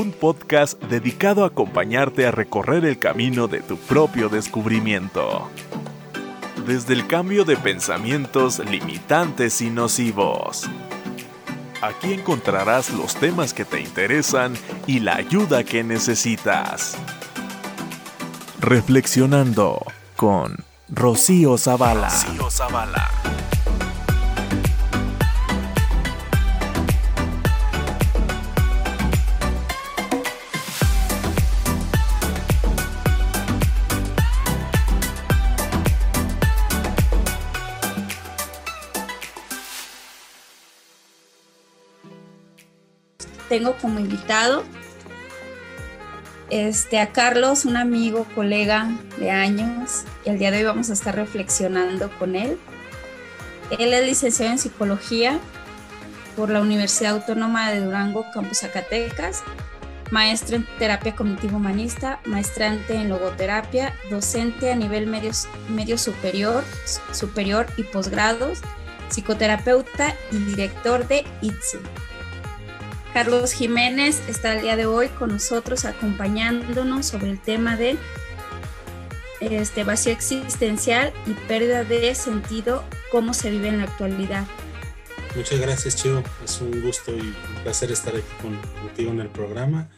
un podcast dedicado a acompañarte a recorrer el camino de tu propio descubrimiento. Desde el cambio de pensamientos limitantes y nocivos. Aquí encontrarás los temas que te interesan y la ayuda que necesitas. Reflexionando con Rocío Zavala. Rocío Zavala. Tengo como invitado este, a Carlos, un amigo, colega de años, y el día de hoy vamos a estar reflexionando con él. Él es licenciado en psicología por la Universidad Autónoma de Durango, Campus Zacatecas, maestro en terapia cognitivo humanista, maestrante en logoterapia, docente a nivel medio, superior, superior y posgrados, psicoterapeuta y director de ITSE Carlos Jiménez está el día de hoy con nosotros acompañándonos sobre el tema de este vacío existencial y pérdida de sentido, cómo se vive en la actualidad. Muchas gracias, Chio. Es un gusto y un placer estar aquí contigo en el programa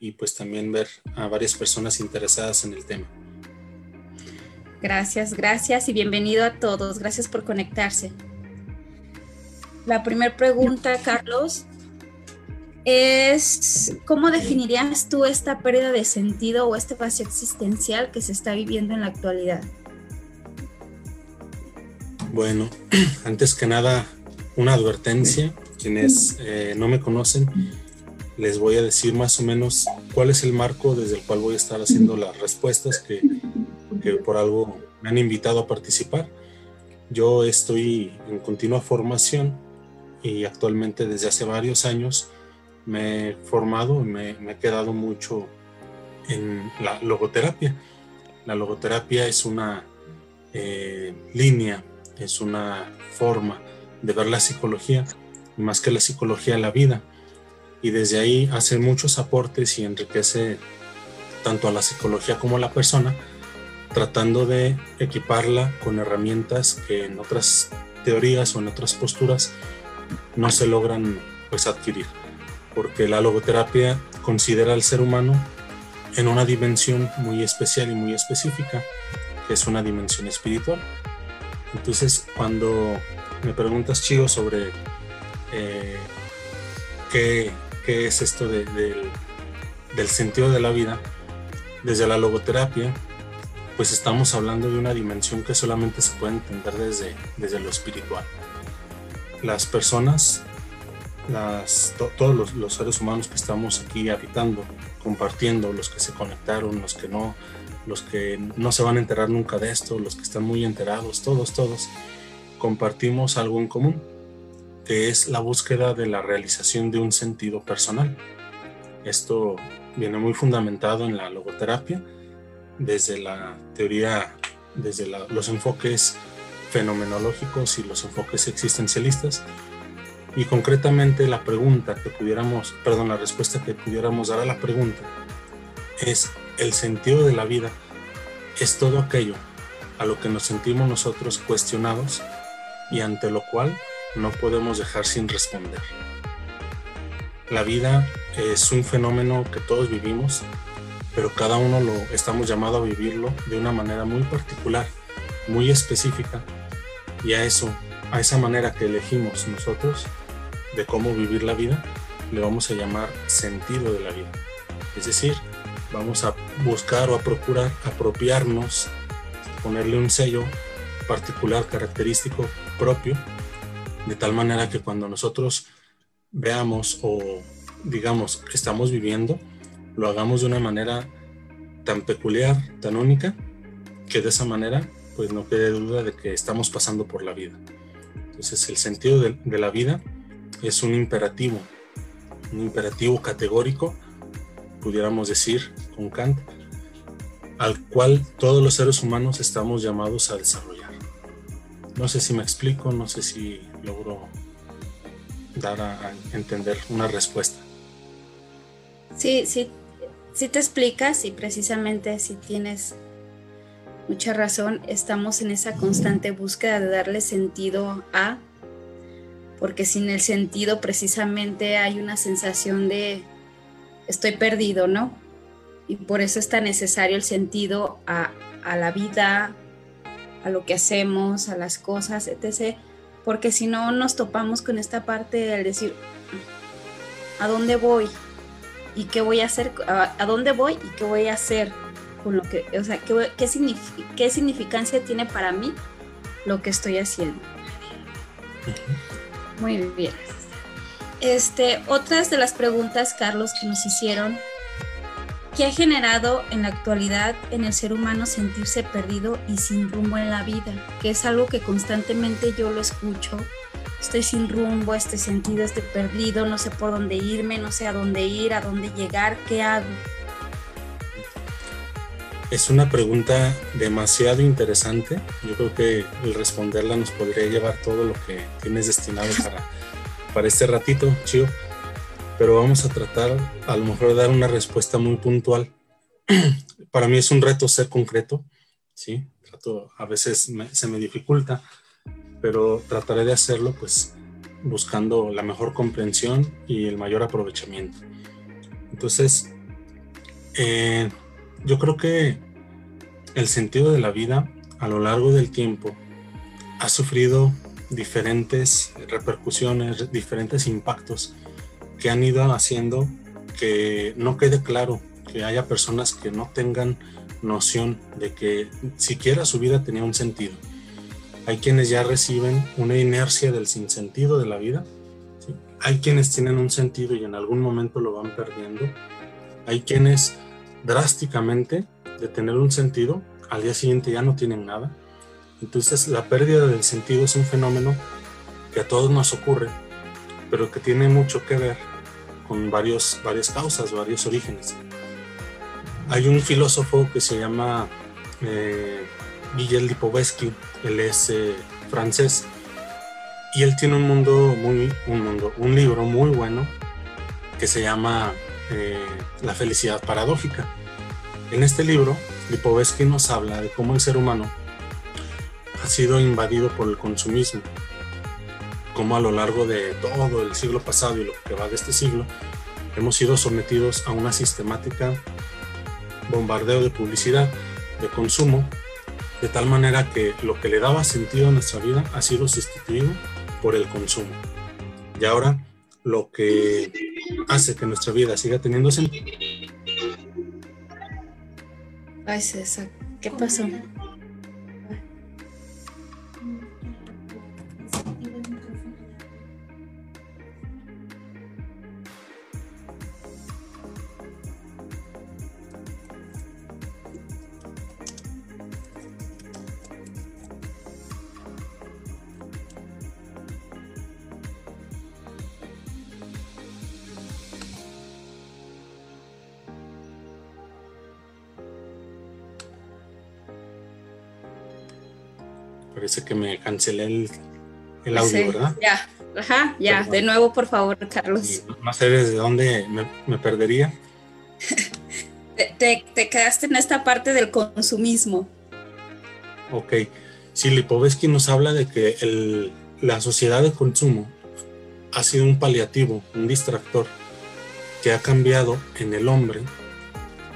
y pues también ver a varias personas interesadas en el tema. Gracias, gracias y bienvenido a todos. Gracias por conectarse. La primera pregunta, Carlos, es cómo definirías tú esta pérdida de sentido o este vacío existencial que se está viviendo en la actualidad. Bueno, antes que nada, una advertencia. Quienes eh, no me conocen, les voy a decir más o menos cuál es el marco desde el cual voy a estar haciendo las respuestas que, que por algo me han invitado a participar. Yo estoy en continua formación y actualmente desde hace varios años me he formado, me, me he quedado mucho en la logoterapia. La logoterapia es una eh, línea, es una forma de ver la psicología, más que la psicología, la vida. Y desde ahí hace muchos aportes y enriquece tanto a la psicología como a la persona, tratando de equiparla con herramientas que en otras teorías o en otras posturas no se logran pues adquirir porque la logoterapia considera al ser humano en una dimensión muy especial y muy específica, que es una dimensión espiritual. Entonces, cuando me preguntas, Chigo, sobre eh, qué, es esto del, sentido de la vida, desde la logoterapia, pues estamos hablando de una dimensión que solamente se puede entender desde, desde lo espiritual. Las personas todos los, seres humanos que estamos aquí habitando, compartiendo, los que se conectaron, los que no, los que no se van a enterar nunca de esto, los que están muy enterados, todos, todos, compartimos algo en común, que es la búsqueda de la realización de un sentido personal. Esto viene muy fundamentado en la logoterapia, desde la teoría, desde los enfoques fenomenológicos y los enfoques existencialistas, y concretamente la pregunta que pudiéramos, perdón, la respuesta que pudiéramos dar a la pregunta es el sentido de la vida es todo aquello a lo que nos sentimos nosotros cuestionados y ante lo cual no podemos dejar sin responder. La vida es un fenómeno que todos vivimos, pero cada uno lo estamos llamados a vivirlo de una manera muy particular, muy específica, y a eso, a esa manera que elegimos nosotros, de cómo vivir la vida, le vamos a llamar sentido de la vida. Es decir, vamos a buscar o a procurar apropiarnos, ponerle un sello particular, característico propio, de tal manera que cuando nosotros veamos o digamos que estamos viviendo, lo hagamos de una manera tan peculiar, tan única, que de esa manera pues no quede duda de que estamos pasando por la vida. Entonces el sentido de, de la vida es un imperativo, un imperativo categórico, pudiéramos decir con Kant, al cual todos los seres humanos estamos llamados a desarrollar. No sé si me explico, no sé si logro dar a, entender una respuesta. Sí, sí, sí te explicas y precisamente si tienes mucha razón, estamos en esa constante búsqueda de darle sentido a, porque sin el sentido precisamente hay una sensación de estoy perdido, ¿no? Y por eso es tan necesario el sentido a, a la vida, a lo que hacemos, a las cosas, etc. Porque si no nos topamos con esta parte del decir, ¿a dónde voy? ¿Y qué voy a hacer? ¿A, dónde voy y qué voy a hacer? Con lo que, o sea, ¿qué, qué, qué significancia tiene para mí lo que estoy haciendo? Muy bien. Este, otras de las preguntas, Carlos, que nos hicieron ¿Qué ha generado en la actualidad en el ser humano sentirse perdido y sin rumbo en la vida, que es algo que constantemente yo lo escucho. Estoy sin rumbo, estoy sentido, estoy perdido, no sé por dónde irme, no sé a dónde ir, a dónde llegar, ¿qué hago? Es una pregunta demasiado interesante. Yo creo que el responderla nos podría llevar todo lo que tienes destinado para, para este ratito, Chio pero vamos a tratar a lo mejor de dar una respuesta muy puntual. Para mí es un reto ser concreto, ¿sí? Trato, a veces se me dificulta, pero trataré de hacerlo pues buscando la mejor comprensión y el mayor aprovechamiento. Entonces, eh, yo creo que el sentido de la vida a lo largo del tiempo ha sufrido diferentes repercusiones, diferentes impactos que han ido haciendo que no quede claro, que haya personas que no tengan noción de que siquiera su vida tenía un sentido. Hay quienes ya reciben una inercia del sinsentido de la vida. Hay quienes tienen un sentido y en algún momento lo van perdiendo. Hay quienes drásticamente de tener un sentido, al día siguiente ya no tienen nada. Entonces la pérdida del sentido es un fenómeno que a todos nos ocurre pero que tiene mucho que ver con varios, varias causas, varios orígenes. Hay un filósofo que se llama eh, Lipovetsky, él es eh, francés, y él tiene un mundo muy, un mundo, un libro muy bueno que se llama eh, La felicidad paradójica. En este libro, Lipovetsky nos habla de cómo el ser humano ha sido invadido por el consumismo como a lo largo de todo el siglo pasado y lo que va de este siglo, hemos sido sometidos a una sistemática bombardeo de publicidad, de consumo, de tal manera que lo que le daba sentido a nuestra vida ha sido sustituido por el consumo. Y ahora lo que hace que nuestra vida siga teniendo sentido. Ay, ¿qué pasó? Parece que me cancelé el, audio, ¿verdad? Ya, ajá, ya. De nuevo, por favor, Carlos. No sé desde dónde me, perdería. te, quedaste en esta parte del consumismo. Ok. Sí, Lipovetsky nos habla de que la sociedad de consumo ha sido un paliativo, un distractor, que ha cambiado en el hombre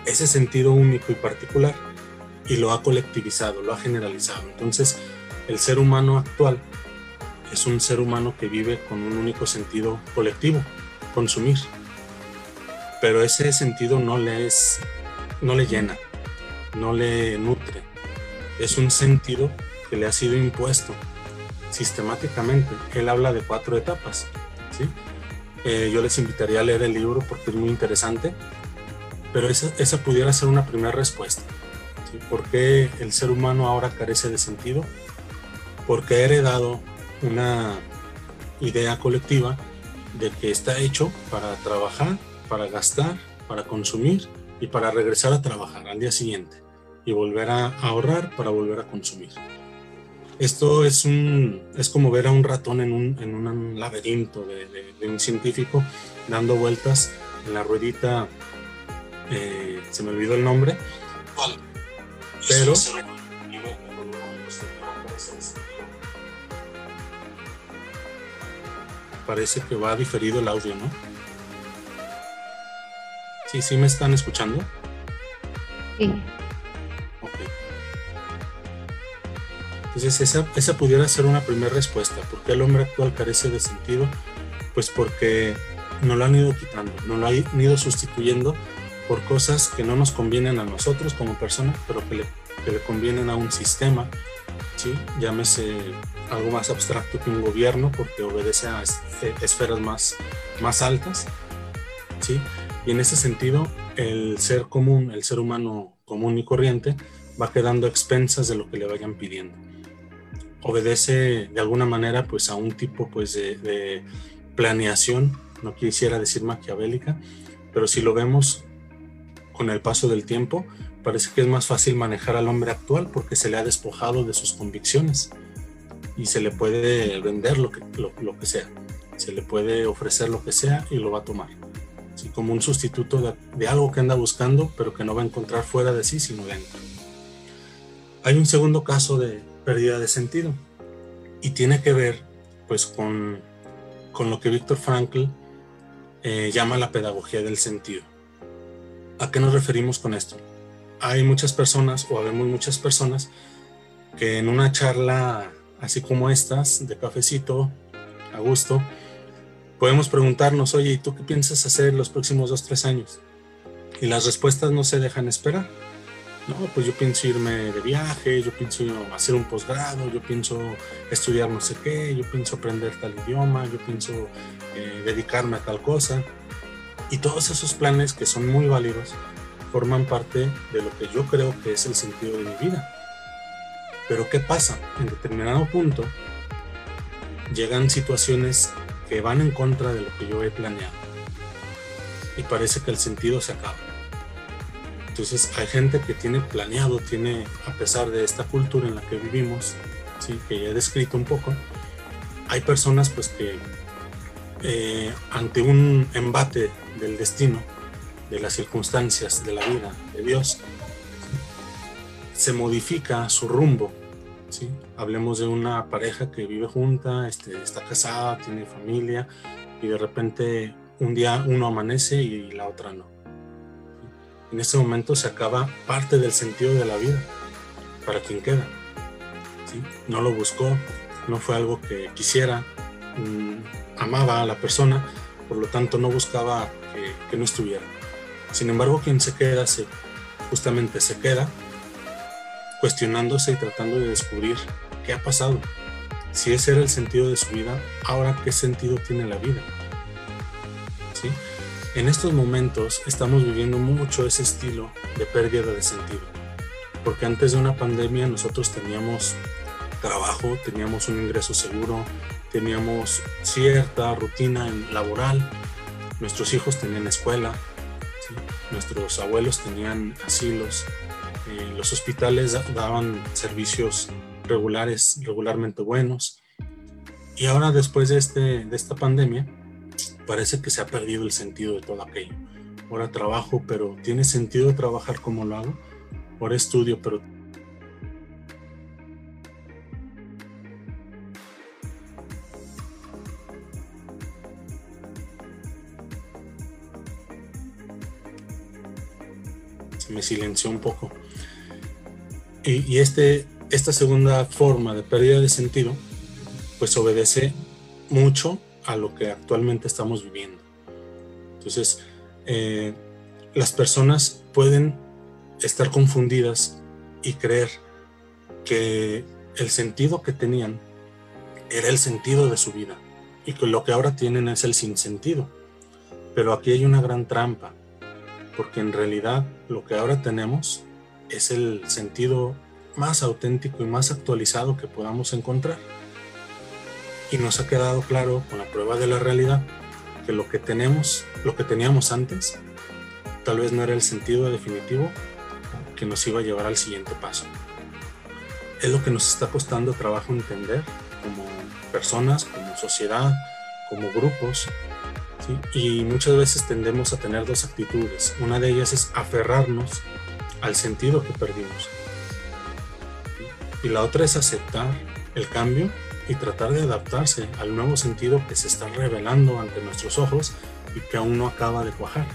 ese sentido único y particular y lo ha colectivizado, lo ha generalizado. Entonces, el ser humano actual es un ser humano que vive con un único sentido colectivo, consumir. Pero ese sentido no le es, no le llena, no le nutre. Es un sentido que le ha sido impuesto sistemáticamente. Él habla de cuatro etapas. Eh, yo les invitaría a leer el libro porque es muy interesante, pero esa, esa pudiera ser una primera respuesta. ¿sí? ¿Por qué el ser humano ahora carece de sentido? Porque he heredado una idea colectiva de que está hecho para trabajar, para gastar, para consumir y para regresar a trabajar al día siguiente y volver a ahorrar para volver a consumir. Esto es, un, es como ver a un ratón en un, en un laberinto de, de, un científico dando vueltas en la ruedita, eh, se me olvidó el nombre. Pero parece que va diferido el audio, ¿no? Sí, sí me están escuchando. Sí. Ok. Entonces esa, esa pudiera ser una primera respuesta. ¿Por qué el hombre actual carece de sentido? Pues porque no lo han ido quitando, no lo han ido sustituyendo por cosas que no nos convienen a nosotros como personas, pero que le, que le convienen a un sistema, ¿sí? llámese algo más abstracto que un gobierno porque obedece a esferas más, más altas. ¿sí? Y en ese sentido, el ser común, el ser humano común y corriente, va quedando a expensas de lo que le vayan pidiendo. Obedece de alguna manera pues a un tipo pues de, de planeación, no quisiera decir maquiavélica, pero si lo vemos con el paso del tiempo, parece que es más fácil manejar al hombre actual porque se le ha despojado de sus convicciones y se le puede vender lo que, lo, que sea, se le puede ofrecer lo que sea y lo va a tomar. Así como un sustituto de, algo que anda buscando, pero que no va a encontrar fuera de sí, sino dentro. Hay un segundo caso de pérdida de sentido y tiene que ver pues con, con lo que Víctor Frankl eh, llama la pedagogía del sentido. ¿A qué nos referimos con esto? Hay muchas personas, o habemos muchas personas, que en una charla así como estas, de cafecito, a gusto, podemos preguntarnos, oye, ¿y tú qué piensas hacer en los próximos dos, tres años? Y las respuestas no se dejan esperar. No, pues yo pienso irme de viaje, yo pienso hacer un posgrado, yo pienso estudiar no sé qué, yo pienso aprender tal idioma, yo pienso eh, dedicarme a tal cosa. Y todos esos planes que son muy válidos forman parte de lo que yo creo que es el sentido de mi vida pero ¿qué pasa? En determinado punto llegan situaciones que van en contra de lo que yo he planeado. Y parece que el sentido se acaba. Entonces hay gente que tiene planeado, tiene, a pesar de esta cultura en la que vivimos, ¿sí? que ya he descrito un poco, hay personas pues que eh, ante un embate del destino, de las circunstancias, de la vida, de Dios, se modifica su rumbo Hablemos de una pareja que vive junta, este, está casada, tiene familia y de repente un día uno amanece y la otra no. En ese momento se acaba parte del sentido de la vida para quien queda. No lo buscó, no fue algo que quisiera, mm, amaba a la persona, por lo tanto no buscaba que, que no estuviera. Sin embargo, quien se queda, se, justamente se queda cuestionándose y tratando de descubrir qué ha pasado. Si ese era el sentido de su vida, ahora qué sentido tiene la vida. ¿Sí? En estos momentos estamos viviendo mucho ese estilo de pérdida de sentido, porque antes de una pandemia nosotros teníamos trabajo, teníamos un ingreso seguro, teníamos cierta rutina laboral, nuestros hijos tenían escuela, nuestros abuelos tenían asilos, eh, los hospitales daban servicios regulares, regularmente buenos. Y ahora después de, este, de esta pandemia, parece que se ha perdido el sentido de todo aquello. Ahora trabajo, pero ¿tiene sentido trabajar como lo hago? Ahora estudio, pero me silenció un poco. Y, este, esta segunda forma de pérdida de sentido, pues obedece mucho a lo que actualmente estamos viviendo. Entonces, eh, las personas pueden estar confundidas y creer que el sentido que tenían era el sentido de su vida y que lo que ahora tienen es el sinsentido. Pero aquí hay una gran trampa, porque en realidad lo que ahora tenemos es el sentido más auténtico y más actualizado que podamos encontrar. Y nos ha quedado claro con la prueba de la realidad que lo que tenemos, lo que teníamos antes, tal vez no era el sentido definitivo que nos iba a llevar al siguiente paso. Es lo que nos está costando trabajo entender como personas, como sociedad, como grupos, Y muchas veces tendemos a tener dos actitudes. Una de ellas es aferrarnos al sentido que perdimos. Y la otra es aceptar el cambio y tratar de adaptarse al nuevo sentido que se está revelando ante nuestros ojos y que aún no acaba de cuajar.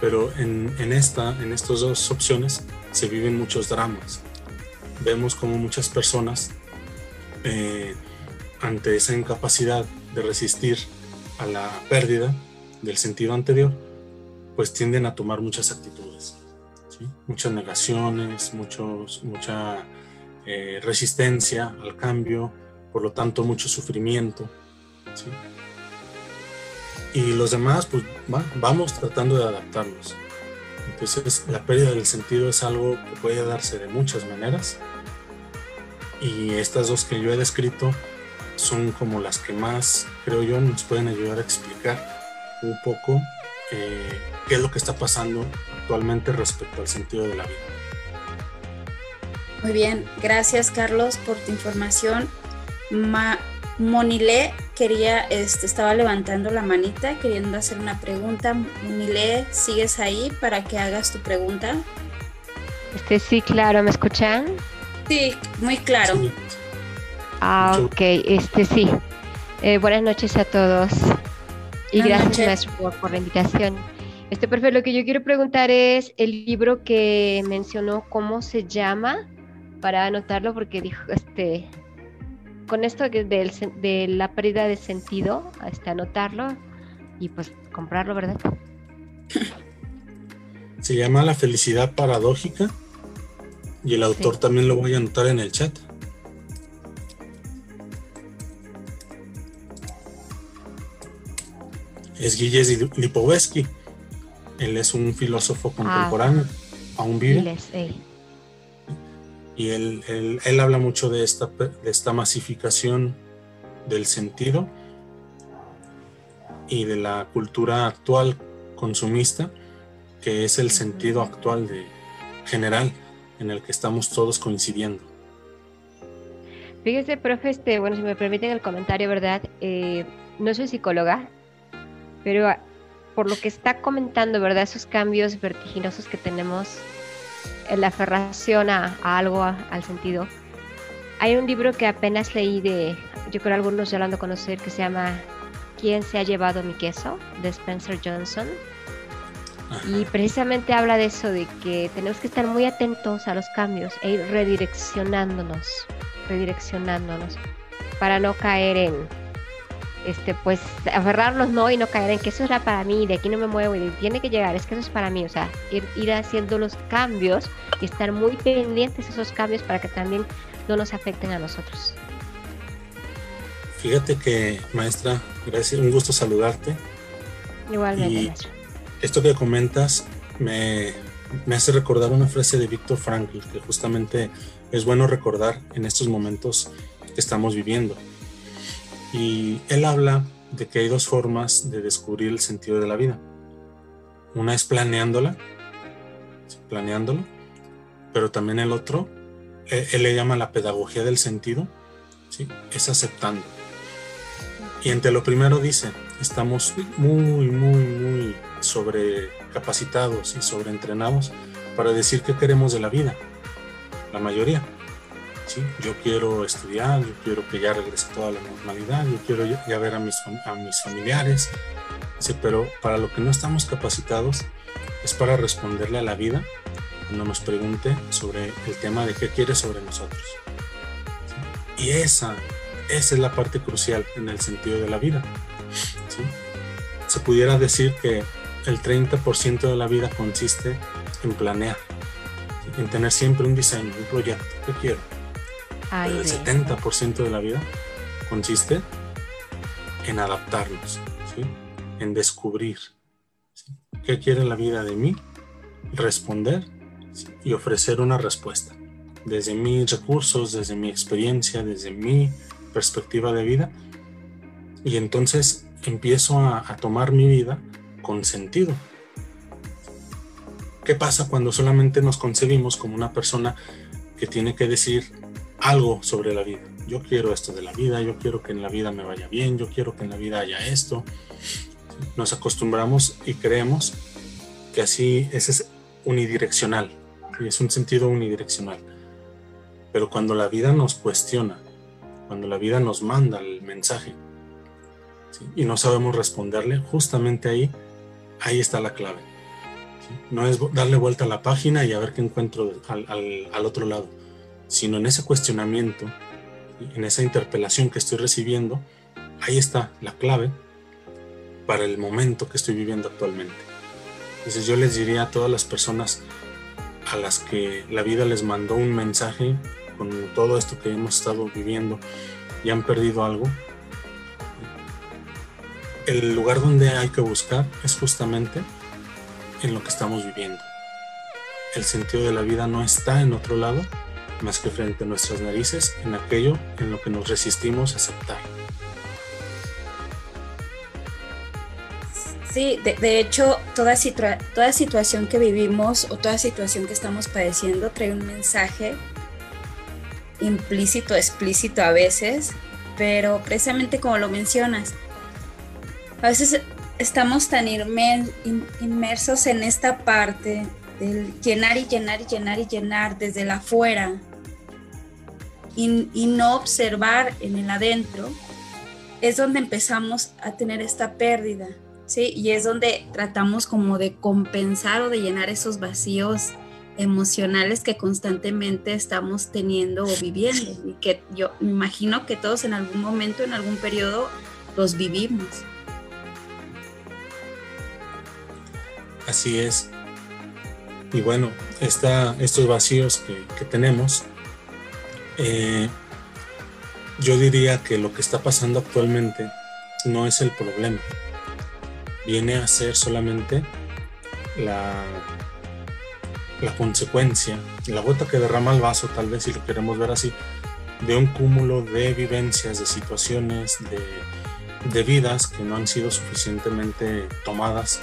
Pero en, esta, en estas dos opciones se viven muchos dramas. Vemos como muchas personas, eh, ante esa incapacidad de resistir a la pérdida del sentido anterior, pues tienden a tomar muchas actitudes, muchas negaciones, mucha eh, resistencia al cambio, por lo tanto mucho sufrimiento. Y los demás, pues vamos tratando de adaptarnos. Entonces la pérdida del sentido es algo que puede darse de muchas maneras. Y estas dos que yo he descrito son como las que más, creo yo, nos pueden ayudar a explicar un poco eh, qué es lo que está pasando actualmente respecto al sentido de la vida. Muy bien, gracias Carlos por tu información. Ma Monile quería, este, estaba levantando la manita queriendo hacer una pregunta. Monile, ¿sigues ahí para que hagas tu pregunta? Este sí, claro, ¿me escuchan? Sí, muy claro. Ah, ok, este sí. Eh, buenas noches a todos y gracias maestro por, la invitación. Este perfecto, lo que yo quiero preguntar es el libro que mencionó, ¿cómo se llama? Para anotarlo porque dijo, este, con esto de, de la pérdida de sentido, este, anotarlo y pues comprarlo, ¿verdad? Se llama La felicidad paradójica y el autor también lo voy a anotar en el chat. es Gilles Lipovetsky. Él es un filósofo ah. contemporáneo, aún vive. Y él, él, habla mucho de esta, de esta masificación del sentido y de la cultura actual consumista, que es el sentido actual de, general en el que estamos todos coincidiendo. Fíjese, profe, este, bueno, si me permiten el comentario, ¿verdad? Eh, no soy psicóloga, pero ah, por lo que está comentando, ¿verdad? Esos cambios vertiginosos que tenemos en la aferración a, algo, al sentido. Hay un libro que apenas leí de, yo creo algunos ya lo han de conocer, que se llama ¿Quién se ha llevado mi queso? de Spencer Johnson. Y precisamente habla de eso, de que tenemos que estar muy atentos a los cambios e ir redireccionándonos, redireccionándonos, para no caer en, este, pues aferrarnos no y no caer en que eso era para mí, de aquí no me muevo y tiene que llegar, es que eso es para mí, o sea, ir, haciendo los cambios y estar muy pendientes de esos cambios para que también no nos afecten a nosotros. Fíjate que, maestra, gracias, un gusto saludarte. Igualmente, maestra. Esto que comentas me, me hace recordar una frase de Víctor Frankl, que justamente es bueno recordar en estos momentos que estamos viviendo y él habla de que hay dos formas de descubrir el sentido de la vida. Una es planeándola, planeándolo, pero también el otro, él, le llama la pedagogía del sentido, ¿sí? es aceptando. Y entre lo primero dice, estamos muy, muy, muy sobrecapacitados y sobreentrenados para decir qué queremos de la vida, la mayoría. Yo quiero estudiar, yo quiero que ya regrese toda la normalidad, yo quiero ya, ver a mis, a mis familiares, pero para lo que no estamos capacitados es para responderle a la vida cuando nos pregunte sobre el tema de qué quiere sobre nosotros. Y esa, esa es la parte crucial en el sentido de la vida. Se pudiera decir que el 30% de la vida consiste en planear, en tener siempre un diseño, un proyecto, ¿qué quiero? El 70% de la vida consiste en adaptarnos, en descubrir qué quiere la vida de mí, responder y ofrecer una respuesta. Desde mis recursos, desde mi experiencia, desde mi perspectiva de vida. Y entonces empiezo a, a tomar mi vida con sentido. ¿Qué pasa cuando solamente nos concebimos como una persona que tiene que decir algo sobre la vida. yo quiero esto de la vida, yo quiero que en la vida me vaya bien, yo quiero que en la vida haya esto. Nos acostumbramos y creemos que así ese es unidireccional, y es un sentido unidireccional. Pero cuando la vida nos cuestiona, cuando la vida nos manda el mensaje y no sabemos responderle, justamente ahí, ahí está la clave. No es darle vuelta a la página y a ver qué encuentro al, al otro lado, sino en ese cuestionamiento, en esa interpelación que estoy recibiendo, ahí está la clave para el momento que estoy viviendo actualmente. Entonces yo les diría a todas las personas a las que la vida les mandó un mensaje con todo esto que hemos estado viviendo y han perdido algo, el lugar donde hay que buscar es justamente en lo que estamos viviendo. El sentido de la vida no está en otro lado más que frente a nuestras narices, en aquello en lo que nos resistimos a aceptar. Sí, de, hecho, toda, toda situación que vivimos o toda situación que estamos padeciendo trae un mensaje implícito, explícito a veces, pero precisamente como lo mencionas, a veces estamos tan inmersos en esta parte del llenar y llenar y llenar y llenar desde el afuera y, no observar en el adentro, es donde empezamos a tener esta pérdida ¿sí? Y es donde tratamos como de compensar o de llenar esos vacíos emocionales que constantemente estamos teniendo o viviendo y que yo me imagino que todos en algún momento, en algún periodo, los vivimos. Así es. Y bueno, esta, estos vacíos que, tenemos, eh, yo diría que lo que está pasando actualmente no es el problema viene a ser solamente la, consecuencia, la gota que derrama el vaso, tal vez si lo queremos ver así, de un cúmulo de vivencias, de situaciones, de, vidas que no han sido suficientemente tomadas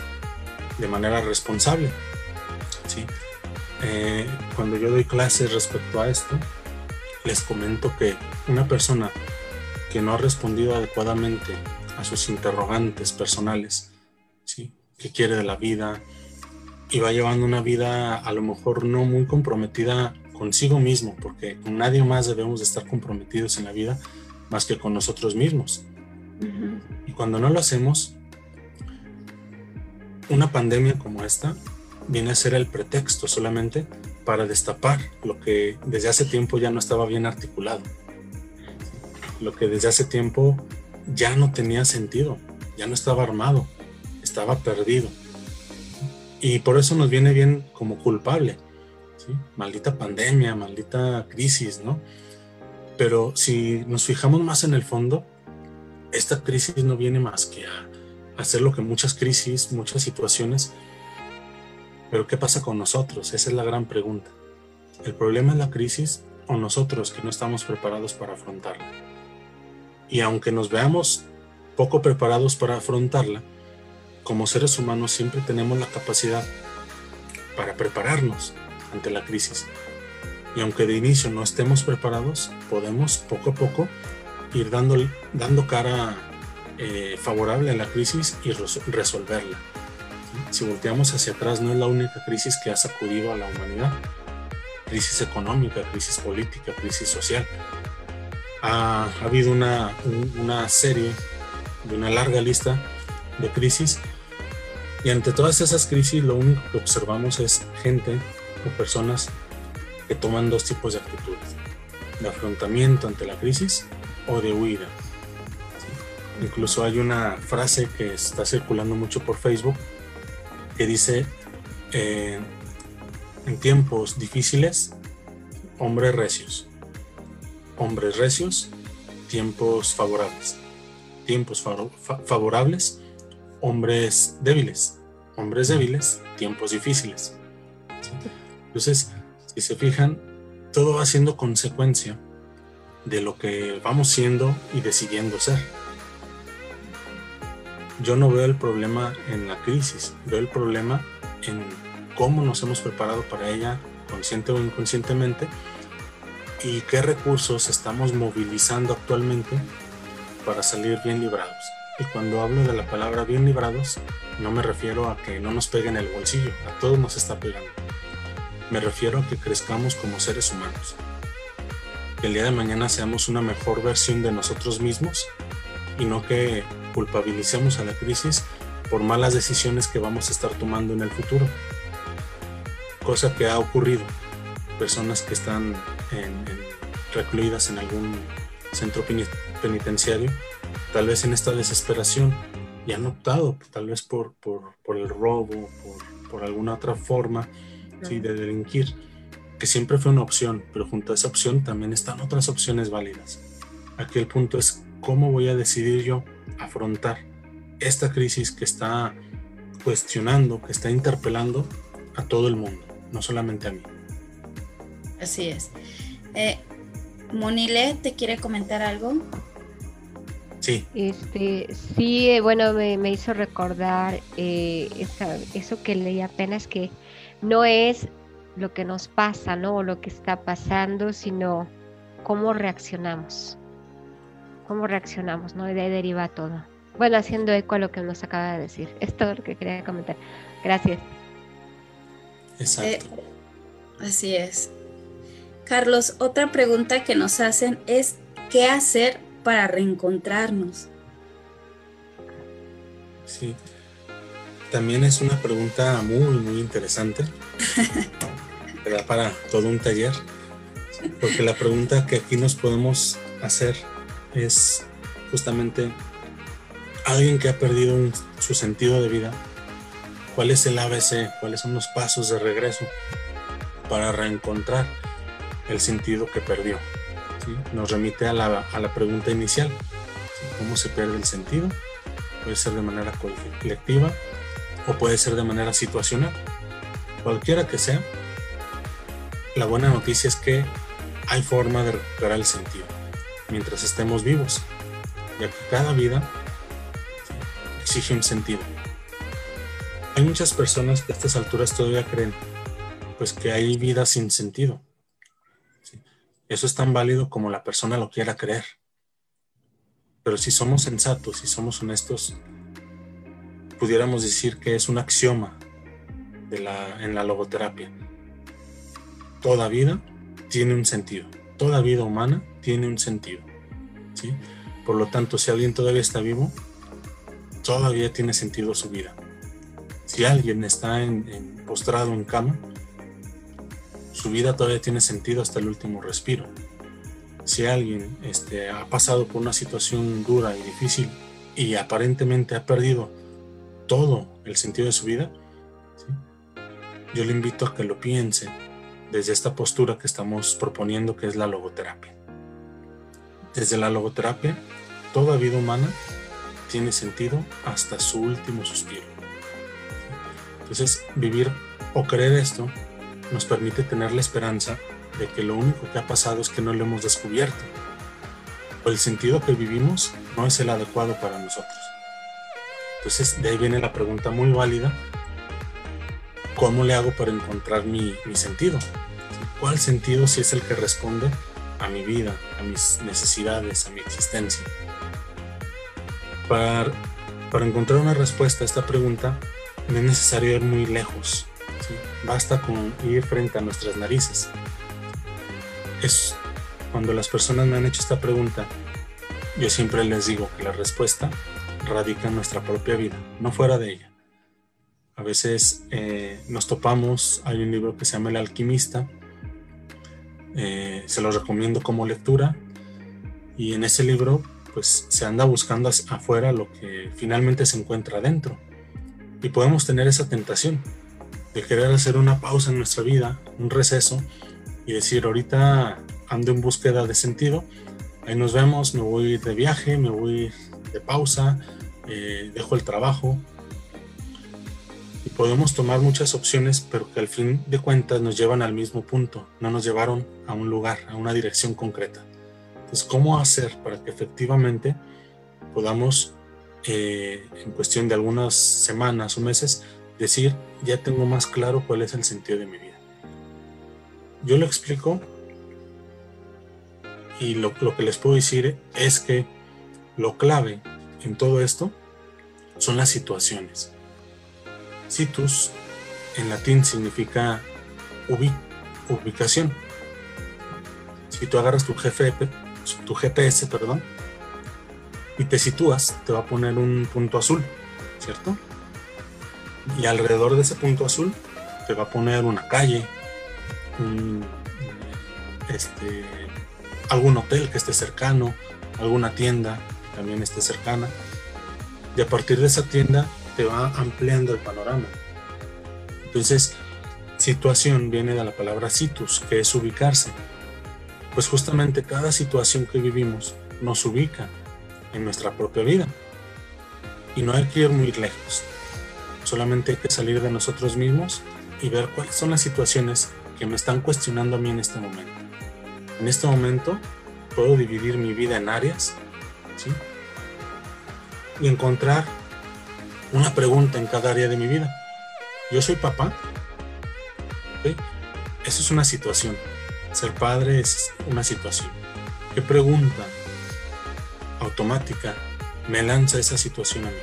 de manera responsable. Eh, cuando yo doy clases respecto a esto, les comento que una persona que no ha respondido adecuadamente a sus interrogantes personales ¿sí? que quiere de la vida y va llevando una vida a lo mejor no muy comprometida consigo mismo, porque con nadie más debemos de estar comprometidos en la vida más que con nosotros mismos. Y cuando no lo hacemos, una pandemia como esta viene a ser el pretexto solamente para destapar lo que desde hace tiempo ya no estaba bien articulado, lo que desde hace tiempo ya no tenía sentido, ya no estaba armado, estaba perdido. Y por eso nos viene bien como culpable. Maldita pandemia, maldita crisis, ¿no? Pero si nos fijamos más en el fondo, esta crisis no viene más que a hacer lo que muchas crisis, muchas situaciones. Pero ¿qué pasa con nosotros? Esa es la gran pregunta. ¿El problema es la crisis o nosotros que no estamos preparados para afrontarla? Y aunque nos veamos poco preparados para afrontarla, como seres humanos siempre tenemos la capacidad para prepararnos ante la crisis. Y aunque de inicio no estemos preparados, podemos poco a poco ir dando, dando cara eh, favorable a la crisis y resolverla. Si volteamos hacia atrás, no es la única crisis que ha sacudido a la humanidad. Crisis económica, crisis política, crisis social. Ha, ha habido una, una serie de una larga lista de crisis y ante todas esas crisis lo único que observamos es gente o personas que toman dos tipos de actitudes, de afrontamiento ante la crisis o de huida. Incluso hay una frase que está circulando mucho por Facebook que dice, eh, en tiempos difíciles, hombres recios. Hombres recios, tiempos favorables. Tiempos favorables, hombres débiles, hombres débiles, tiempos difíciles. Entonces, si se fijan, todo va siendo consecuencia de lo que vamos siendo y decidiendo ser. Yo no veo el problema en la crisis, veo el problema en cómo nos hemos preparado para ella, consciente o inconscientemente, y qué recursos estamos movilizando actualmente para salir bien librados. Y cuando hablo de la palabra bien librados, no me refiero a que no nos peguen el bolsillo, a todos nos está pegando. Me refiero a que crezcamos como seres humanos. Que el día de mañana seamos una mejor versión de nosotros mismos y no que culpabilicemos a la crisis por malas decisiones que vamos a estar tomando en el futuro. Cosa que ha ocurrido. Personas que están recluidas en algún centro penitenciario, tal vez en esta desesperación, y han optado tal vez por, por, el robo, por, alguna otra forma de delinquir, que siempre fue una opción, pero junto a esa opción también están otras opciones válidas. Aquí el punto es cómo voy a decidir yo afrontar esta crisis que está cuestionando, que está interpelando a todo el mundo, no solamente a mí. Así es. Eh, Monile, ¿te quiere comentar algo? Sí. Este, sí, eh, bueno, me, hizo recordar eh, eso que leí apenas que no es lo que nos pasa, ¿no? O lo que está pasando, sino cómo reaccionamos. Cómo reaccionamos, ¿no? Y de ahí deriva todo. Bueno, haciendo eco a lo que nos acaba de decir. Es todo lo que quería comentar. Gracias. Exacto. Eh, así es. Carlos, otra pregunta que nos hacen es, ¿qué hacer para reencontrarnos? Sí, también es una pregunta muy, muy interesante. da para todo un taller. Porque la pregunta que aquí nos podemos hacer es justamente alguien que ha perdido su sentido de vida, ¿cuál es el ABC? ¿Cuáles son los pasos de regreso para reencontrar el sentido que perdió? Nos remite a la, pregunta inicial, ¿cómo se pierde el sentido? Puede ser de manera colectiva o puede ser de manera situacional. Cualquiera que sea, la buena noticia es que hay forma de recuperar el sentido mientras estemos vivos, ya que cada vida exige un sentido. Hay muchas personas que a estas alturas todavía creen pues que hay vida sin sentido. Eso es tan válido como la persona lo quiera creer. Pero si somos sensatos, si somos honestos, pudiéramos decir que es un axioma en la logoterapia. Toda vida tiene un sentido. Toda vida humana tiene un sentido. ¿sí? Por lo tanto, si alguien todavía está vivo, todavía tiene sentido su vida. Si alguien está en, postrado en cama, su vida todavía tiene sentido hasta el último respiro. Si alguien este, ha pasado por una situación dura y difícil y aparentemente ha perdido todo el sentido de su vida, yo le invito a que lo piense desde esta postura que estamos proponiendo que es la logoterapia. Desde la logoterapia, toda vida humana tiene sentido hasta su último suspiro. Entonces, vivir o creer esto nos permite tener la esperanza de que lo único que ha pasado es que no lo hemos descubierto. O el sentido que vivimos no es el adecuado para nosotros. Entonces, de ahí viene la pregunta muy válida, ¿cómo le hago para encontrar mi, mi sentido? ¿Cuál sentido si es el que responde a mi vida, a mis necesidades, a mi existencia? Para, encontrar una respuesta a esta pregunta no es necesario ir muy lejos, basta con ir frente a nuestras narices. Es cuando las personas me han hecho esta pregunta, yo siempre les digo que la respuesta radica en nuestra propia vida, no fuera de ella. A veces eh, nos topamos, hay un libro que se llama El alquimista, eh, se lo recomiendo como lectura, y en ese libro pues se anda buscando afuera lo que finalmente se encuentra adentro. Y podemos tener esa tentación de querer hacer una pausa en nuestra vida, un receso, y decir, ahorita ando en búsqueda de sentido, ahí nos vemos, me voy de viaje, me voy de pausa, eh, dejo el trabajo. Y podemos tomar muchas opciones, pero que al fin de cuentas nos llevan al mismo punto, no nos llevaron a un lugar, a una dirección concreta. Entonces, ¿cómo hacer para que efectivamente podamos, eh, en cuestión de algunas semanas o meses, decir, ya tengo más claro cuál es el sentido de mi vida? Yo lo explico y lo, lo que les puedo decir es que lo clave en todo esto son las situaciones. Situs en latín significa ubicación. Si tú agarras tu, tu GPS, perdón, y te sitúas, te va a poner un punto azul, ¿cierto? Y alrededor de ese punto azul te va a poner una calle, este, algún hotel que esté cercano, alguna tienda también esté cercana. Y a partir de esa tienda te va ampliando el panorama. Entonces, situación viene de la palabra situs, que es ubicarse. Pues justamente cada situación que vivimos nos ubica en nuestra propia vida. Y no hay que ir muy lejos. Solamente hay que salir de nosotros mismos y ver cuáles son las situaciones que me están cuestionando a mí en este momento. En este momento puedo dividir mi vida en áreas ¿sí? y encontrar una pregunta en cada área de mi vida. Yo soy papá. Eso es una situación. Ser padre es una situación. ¿Qué pregunta automática me lanza esa situación a mí?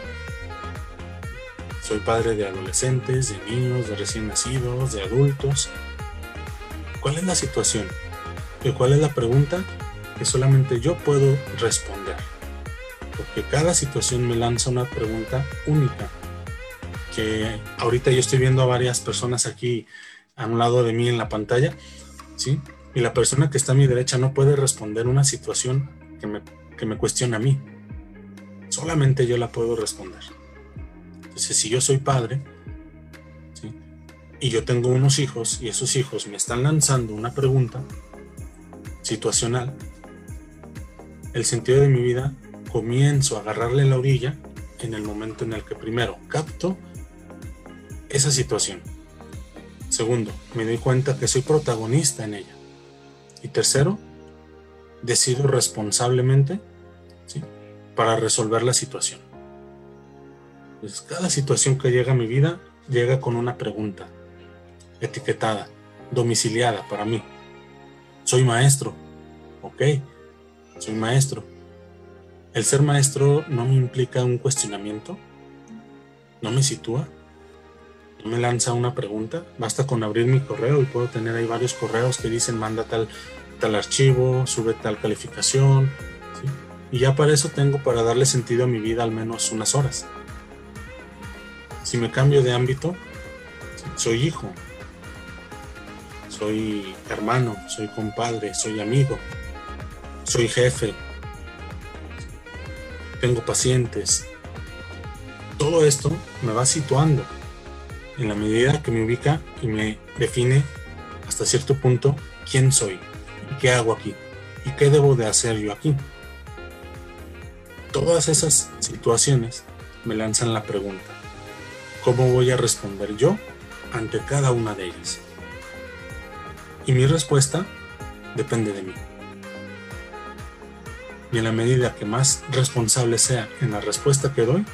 Soy padre de adolescentes, de niños, de recién nacidos, de adultos. ¿Cuál es la situación? ¿Y cuál es la pregunta que solamente yo puedo responder? Porque cada situación me lanza una pregunta única. Que ahorita yo estoy viendo a varias personas aquí a un lado de mí en la pantalla, ¿sí? Y la persona que está a mi derecha no puede responder una situación que me, que me cuestiona a mí. Solamente yo la puedo responder. Entonces, si yo soy padre, ¿sí? y yo tengo unos hijos, y esos hijos me están lanzando una pregunta situacional, el sentido de mi vida comienzo a agarrarle la orilla en el momento en el que primero capto esa situación. Segundo, me doy cuenta que soy protagonista en ella. Y tercero, decido responsablemente para resolver la situación. Pues cada situación que llega a mi vida llega con una pregunta, etiquetada, domiciliada para mí. Soy maestro, ok, soy maestro. El ser maestro no me implica un cuestionamiento, no me sitúa, me lanza una pregunta, basta con abrir mi correo y puedo tener ahí varios correos que dicen manda tal, tal archivo, sube tal calificación, y ya para eso tengo para darle sentido a mi vida al menos unas horas. Si me cambio de ámbito, soy hijo, soy hermano, soy compadre, soy amigo, soy jefe, tengo pacientes. Todo esto me va situando en la medida que me ubica y me define hasta cierto punto quién soy y qué hago aquí y qué debo de hacer yo aquí. Todas esas situaciones me lanzan la pregunta, ¿cómo voy a responder yo ante cada una de ellas? Y mi respuesta depende de mí. Y en la medida que más responsable sea en la respuesta que doy,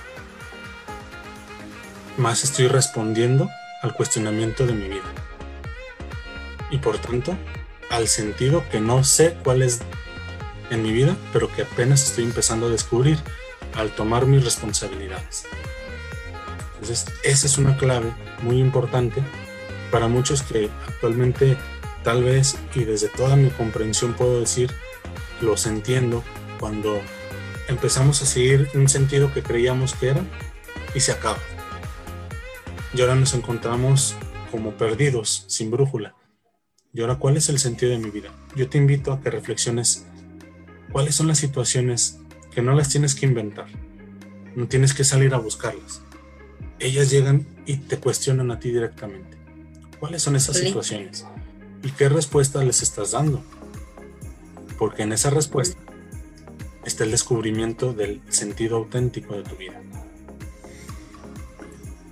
más estoy respondiendo al cuestionamiento de mi vida. Y por tanto, al sentido que no sé cuál es en mi vida, pero que apenas estoy empezando a descubrir al tomar mis responsabilidades. Entonces, esa es una clave muy importante para muchos que actualmente tal vez y desde toda mi comprensión puedo decir, los entiendo cuando empezamos a seguir un sentido que creíamos que era y se acaba y ahora nos encontramos como perdidos, sin brújula. ¿Y ahora cuál es el sentido de mi vida? Yo te invito a que reflexiones cuáles son las situaciones que no las tienes que inventar, no tienes que salir a buscarlas. Ellas llegan y te cuestionan a ti directamente. ¿Cuáles son esas situaciones? ¿Y qué respuesta les estás dando? Porque en esa respuesta está el descubrimiento del sentido auténtico de tu vida.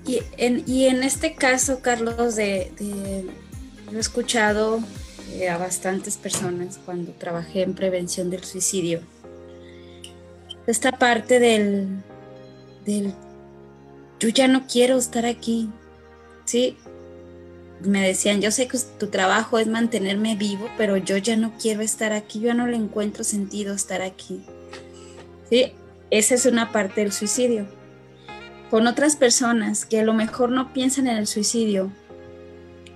Y en, este caso, Carlos, de, he escuchado eh, a bastantes personas cuando trabajé en prevención del suicidio. Esta parte del, del yo ya no quiero estar aquí, ¿sí? me decían, yo sé que tu trabajo es mantenerme vivo, pero yo ya no quiero estar aquí, yo no le encuentro sentido estar aquí. Esa es una parte del suicidio. Con otras personas que a lo mejor no piensan en el suicidio,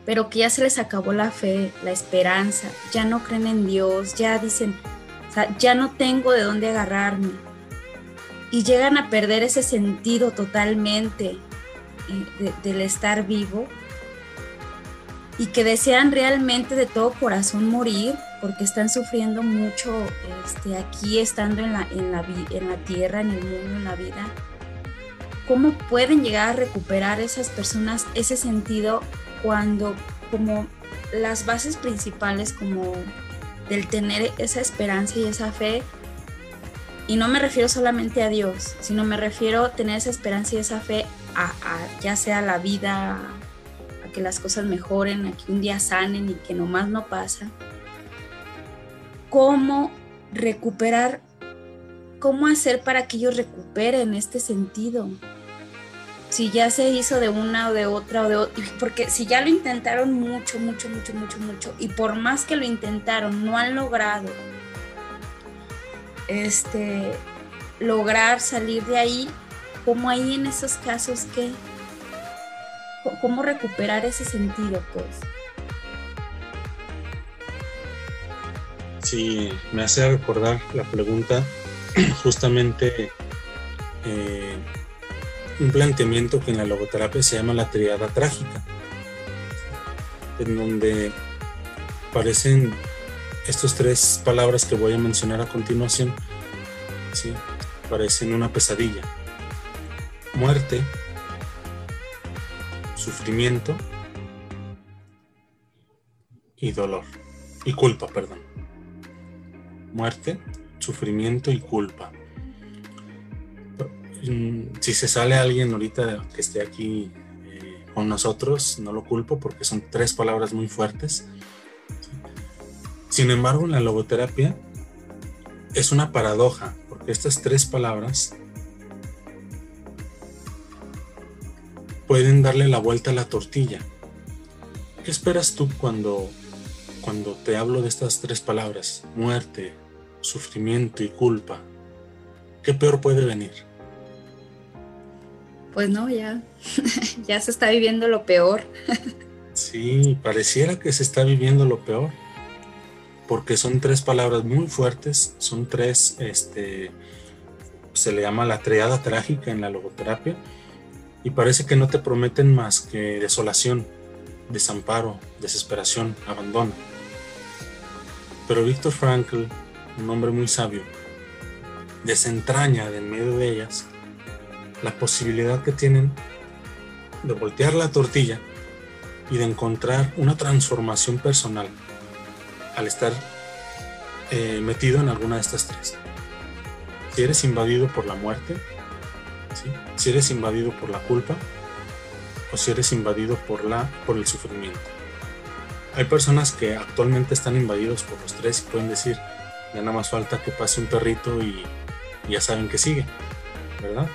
pero que ya se les acabó la fe, la esperanza, ya no creen en Dios, ya dicen, o sea, ya no tengo de dónde agarrarme. Y llegan a perder ese sentido totalmente eh, del estar vivo y que desean realmente de todo corazón morir porque están sufriendo mucho este, aquí estando en la, en, la, en la tierra, en el mundo, en la vida. ¿Cómo pueden llegar a recuperar esas personas ese sentido cuando como las bases principales como del tener esa esperanza y esa fe, y no me refiero solamente a Dios, sino me refiero a tener esa esperanza y esa fe a, a ya sea la vida, que las cosas mejoren, a que un día sanen y que nomás no pasa. ¿Cómo recuperar? ¿Cómo hacer para que ellos recuperen este sentido? Si ya se hizo de una o de otra o de otra, porque si ya lo intentaron mucho, mucho, mucho, mucho, mucho, y por más que lo intentaron, no han logrado este, lograr salir de ahí, como ahí en esos casos que cómo recuperar ese sentido, pues. Sí, me hace recordar la pregunta justamente eh, un planteamiento que en la logoterapia se llama la triada trágica, en donde aparecen estas tres palabras que voy a mencionar a continuación, ¿sí? parecen una pesadilla. Muerte, sufrimiento y dolor. Y culpa, perdón. Muerte, sufrimiento y culpa. Mm, si se sale alguien ahorita que esté aquí eh, con nosotros, no lo culpo porque son tres palabras muy fuertes. Sin embargo, la logoterapia es una paradoja, porque estas tres palabras pueden darle la vuelta a la tortilla. ¿Qué esperas tú cuando, cuando te hablo de estas tres palabras? Muerte, sufrimiento y culpa. ¿Qué peor puede venir? Pues no, ya, ya se está viviendo lo peor. sí, pareciera que se está viviendo lo peor, porque son tres palabras muy fuertes, son tres, este, se le llama la triada trágica en la logoterapia, y parece que no te prometen más que desolación, desamparo, desesperación, abandono. Pero Víctor Frankl, un hombre muy sabio, desentraña de en medio de ellas la posibilidad que tienen de voltear la tortilla y de encontrar una transformación personal al estar eh, metido en alguna de estas tres. Si eres invadido por la muerte, si eres invadido por la culpa o si eres invadido por, la, por el sufrimiento. Hay personas que actualmente están invadidos por los tres y pueden decir, ya nada más falta que pase un perrito y, ya saben que sigue, ¿verdad?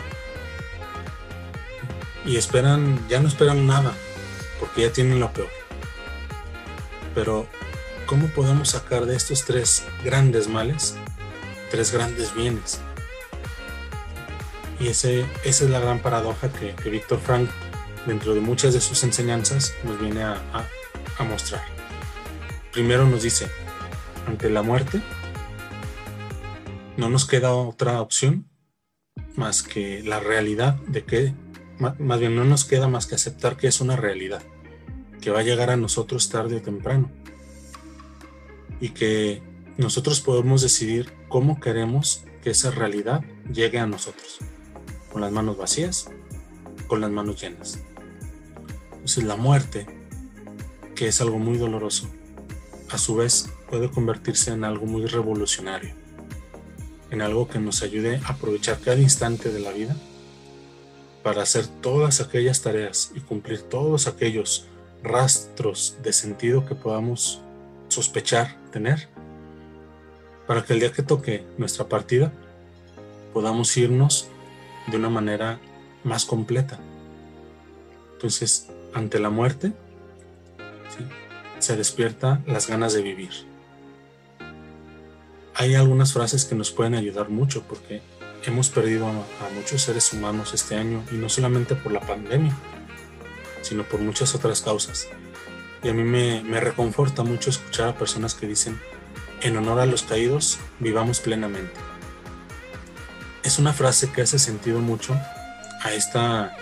Y esperan, ya no esperan nada, porque ya tienen lo peor. Pero, ¿cómo podemos sacar de estos tres grandes males tres grandes bienes? Y ese, esa es la gran paradoja que, Víctor Frank, dentro de muchas de sus enseñanzas, nos viene a mostrar. Primero nos dice, ante la muerte, no nos queda otra opción más que la realidad de que, más bien no nos queda más que aceptar que es una realidad, que va a llegar a nosotros tarde o temprano y que nosotros podemos decidir cómo queremos que esa realidad llegue a nosotros con las manos vacías, con las manos llenas. Entonces la muerte, que es algo muy doloroso, a su vez puede convertirse en algo muy revolucionario, en algo que nos ayude a aprovechar cada instante de la vida para hacer todas aquellas tareas y cumplir todos aquellos rastros de sentido que podamos sospechar tener, para que el día que toque nuestra partida podamos irnos de una manera más completa. Entonces, ante la muerte, se despierta las ganas de vivir. Hay algunas frases que nos pueden ayudar mucho porque hemos perdido a, muchos seres humanos este año y no solamente por la pandemia, sino por muchas otras causas. Y a mí me, me reconforta mucho escuchar a personas que dicen, en honor a los caídos, vivamos plenamente. Es una frase que hace sentido mucho a, esta,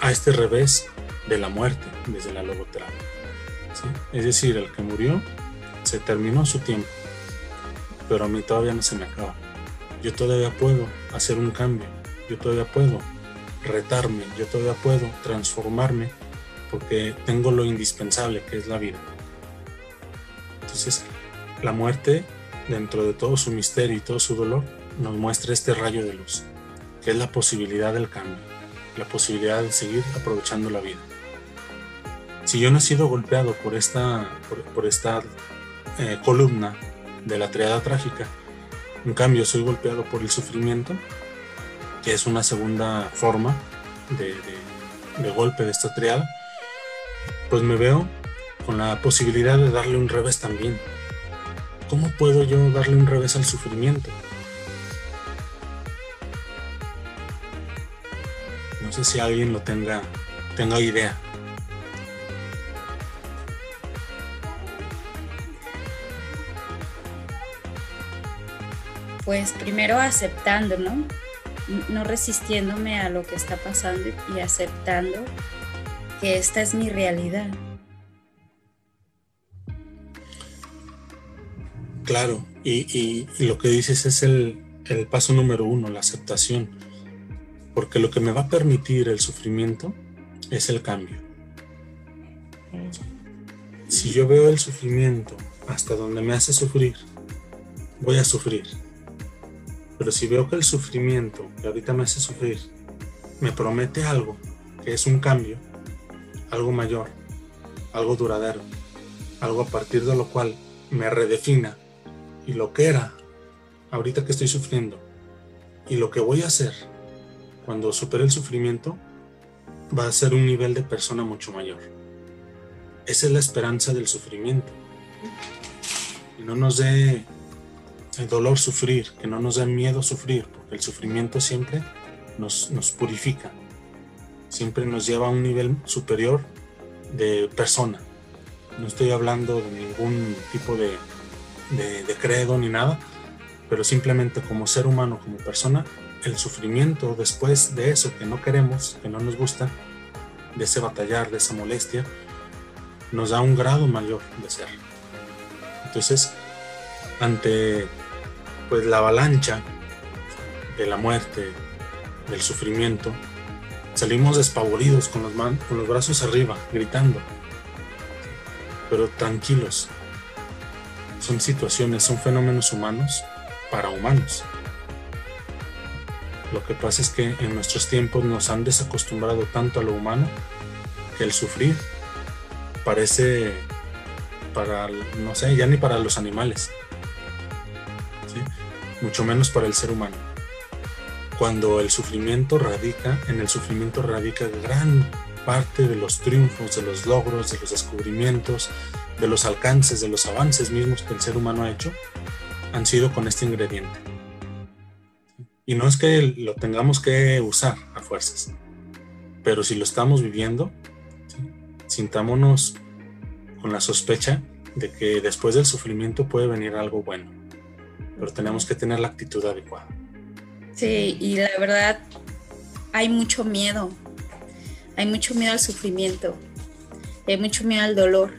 a este revés de la muerte desde la logoterapia. Es decir, el que murió se terminó su tiempo, pero a mí todavía no se me acaba. Yo todavía puedo hacer un cambio, yo todavía puedo retarme, yo todavía puedo transformarme porque tengo lo indispensable que es la vida. Entonces, la muerte, dentro de todo su misterio y todo su dolor, nos muestra este rayo de luz, que es la posibilidad del cambio, la posibilidad de seguir aprovechando la vida. Si yo no he sido golpeado por esta, por, esta eh, columna de la triada trágica, en cambio soy golpeado por el sufrimiento, que es una segunda forma de, golpe de esta triada, pues me veo con la posibilidad de darle un revés también. ¿Cómo puedo yo darle un revés al sufrimiento? No sé si alguien lo tenga, tenga idea. Pues primero aceptando, ¿no? No resistiéndome a lo que está pasando y aceptando que esta es mi realidad. Claro, y, lo que dices es el, el paso número uno, la aceptación porque lo que me va a permitir el sufrimiento es el cambio. Si yo veo el sufrimiento hasta donde me hace sufrir, voy a sufrir. Pero si veo que el sufrimiento que ahorita me hace sufrir me promete algo, que es un cambio, algo mayor, algo duradero, algo a partir de lo cual me redefina y lo que era ahorita que estoy sufriendo y lo que voy a hacer cuando supere el sufrimiento, va a ser un nivel de persona mucho mayor. Esa es la esperanza del sufrimiento. Que no nos dé el dolor sufrir, que no nos dé miedo sufrir, porque el sufrimiento siempre nos, nos purifica, siempre nos lleva a un nivel superior de persona. No estoy hablando de ningún tipo de, de, de credo ni nada, pero simplemente como ser humano, como persona, el sufrimiento después de eso que no queremos, que no nos gusta, de ese batallar, de esa molestia, nos da un grado mayor de ser. Entonces, ante pues la avalancha de la muerte, del sufrimiento, salimos despavoridos con los, con los brazos arriba, gritando, pero tranquilos. Son situaciones, son fenómenos humanos para humanos. Lo que pasa es que en nuestros tiempos nos han desacostumbrado tanto a lo humano que el sufrir parece para, no sé, ya ni para los animales, mucho menos para el ser humano. Cuando el sufrimiento radica, en el sufrimiento radica gran parte de los triunfos, de los logros, de los descubrimientos, de los alcances, de los avances mismos que el ser humano ha hecho, han sido con este ingrediente. Y no es que lo tengamos que usar a fuerzas, pero si lo estamos viviendo, sintámonos con la sospecha de que después del sufrimiento puede venir algo bueno, pero tenemos que tener la actitud adecuada. Sí, y la verdad hay mucho miedo, hay mucho miedo al sufrimiento, hay mucho miedo al dolor.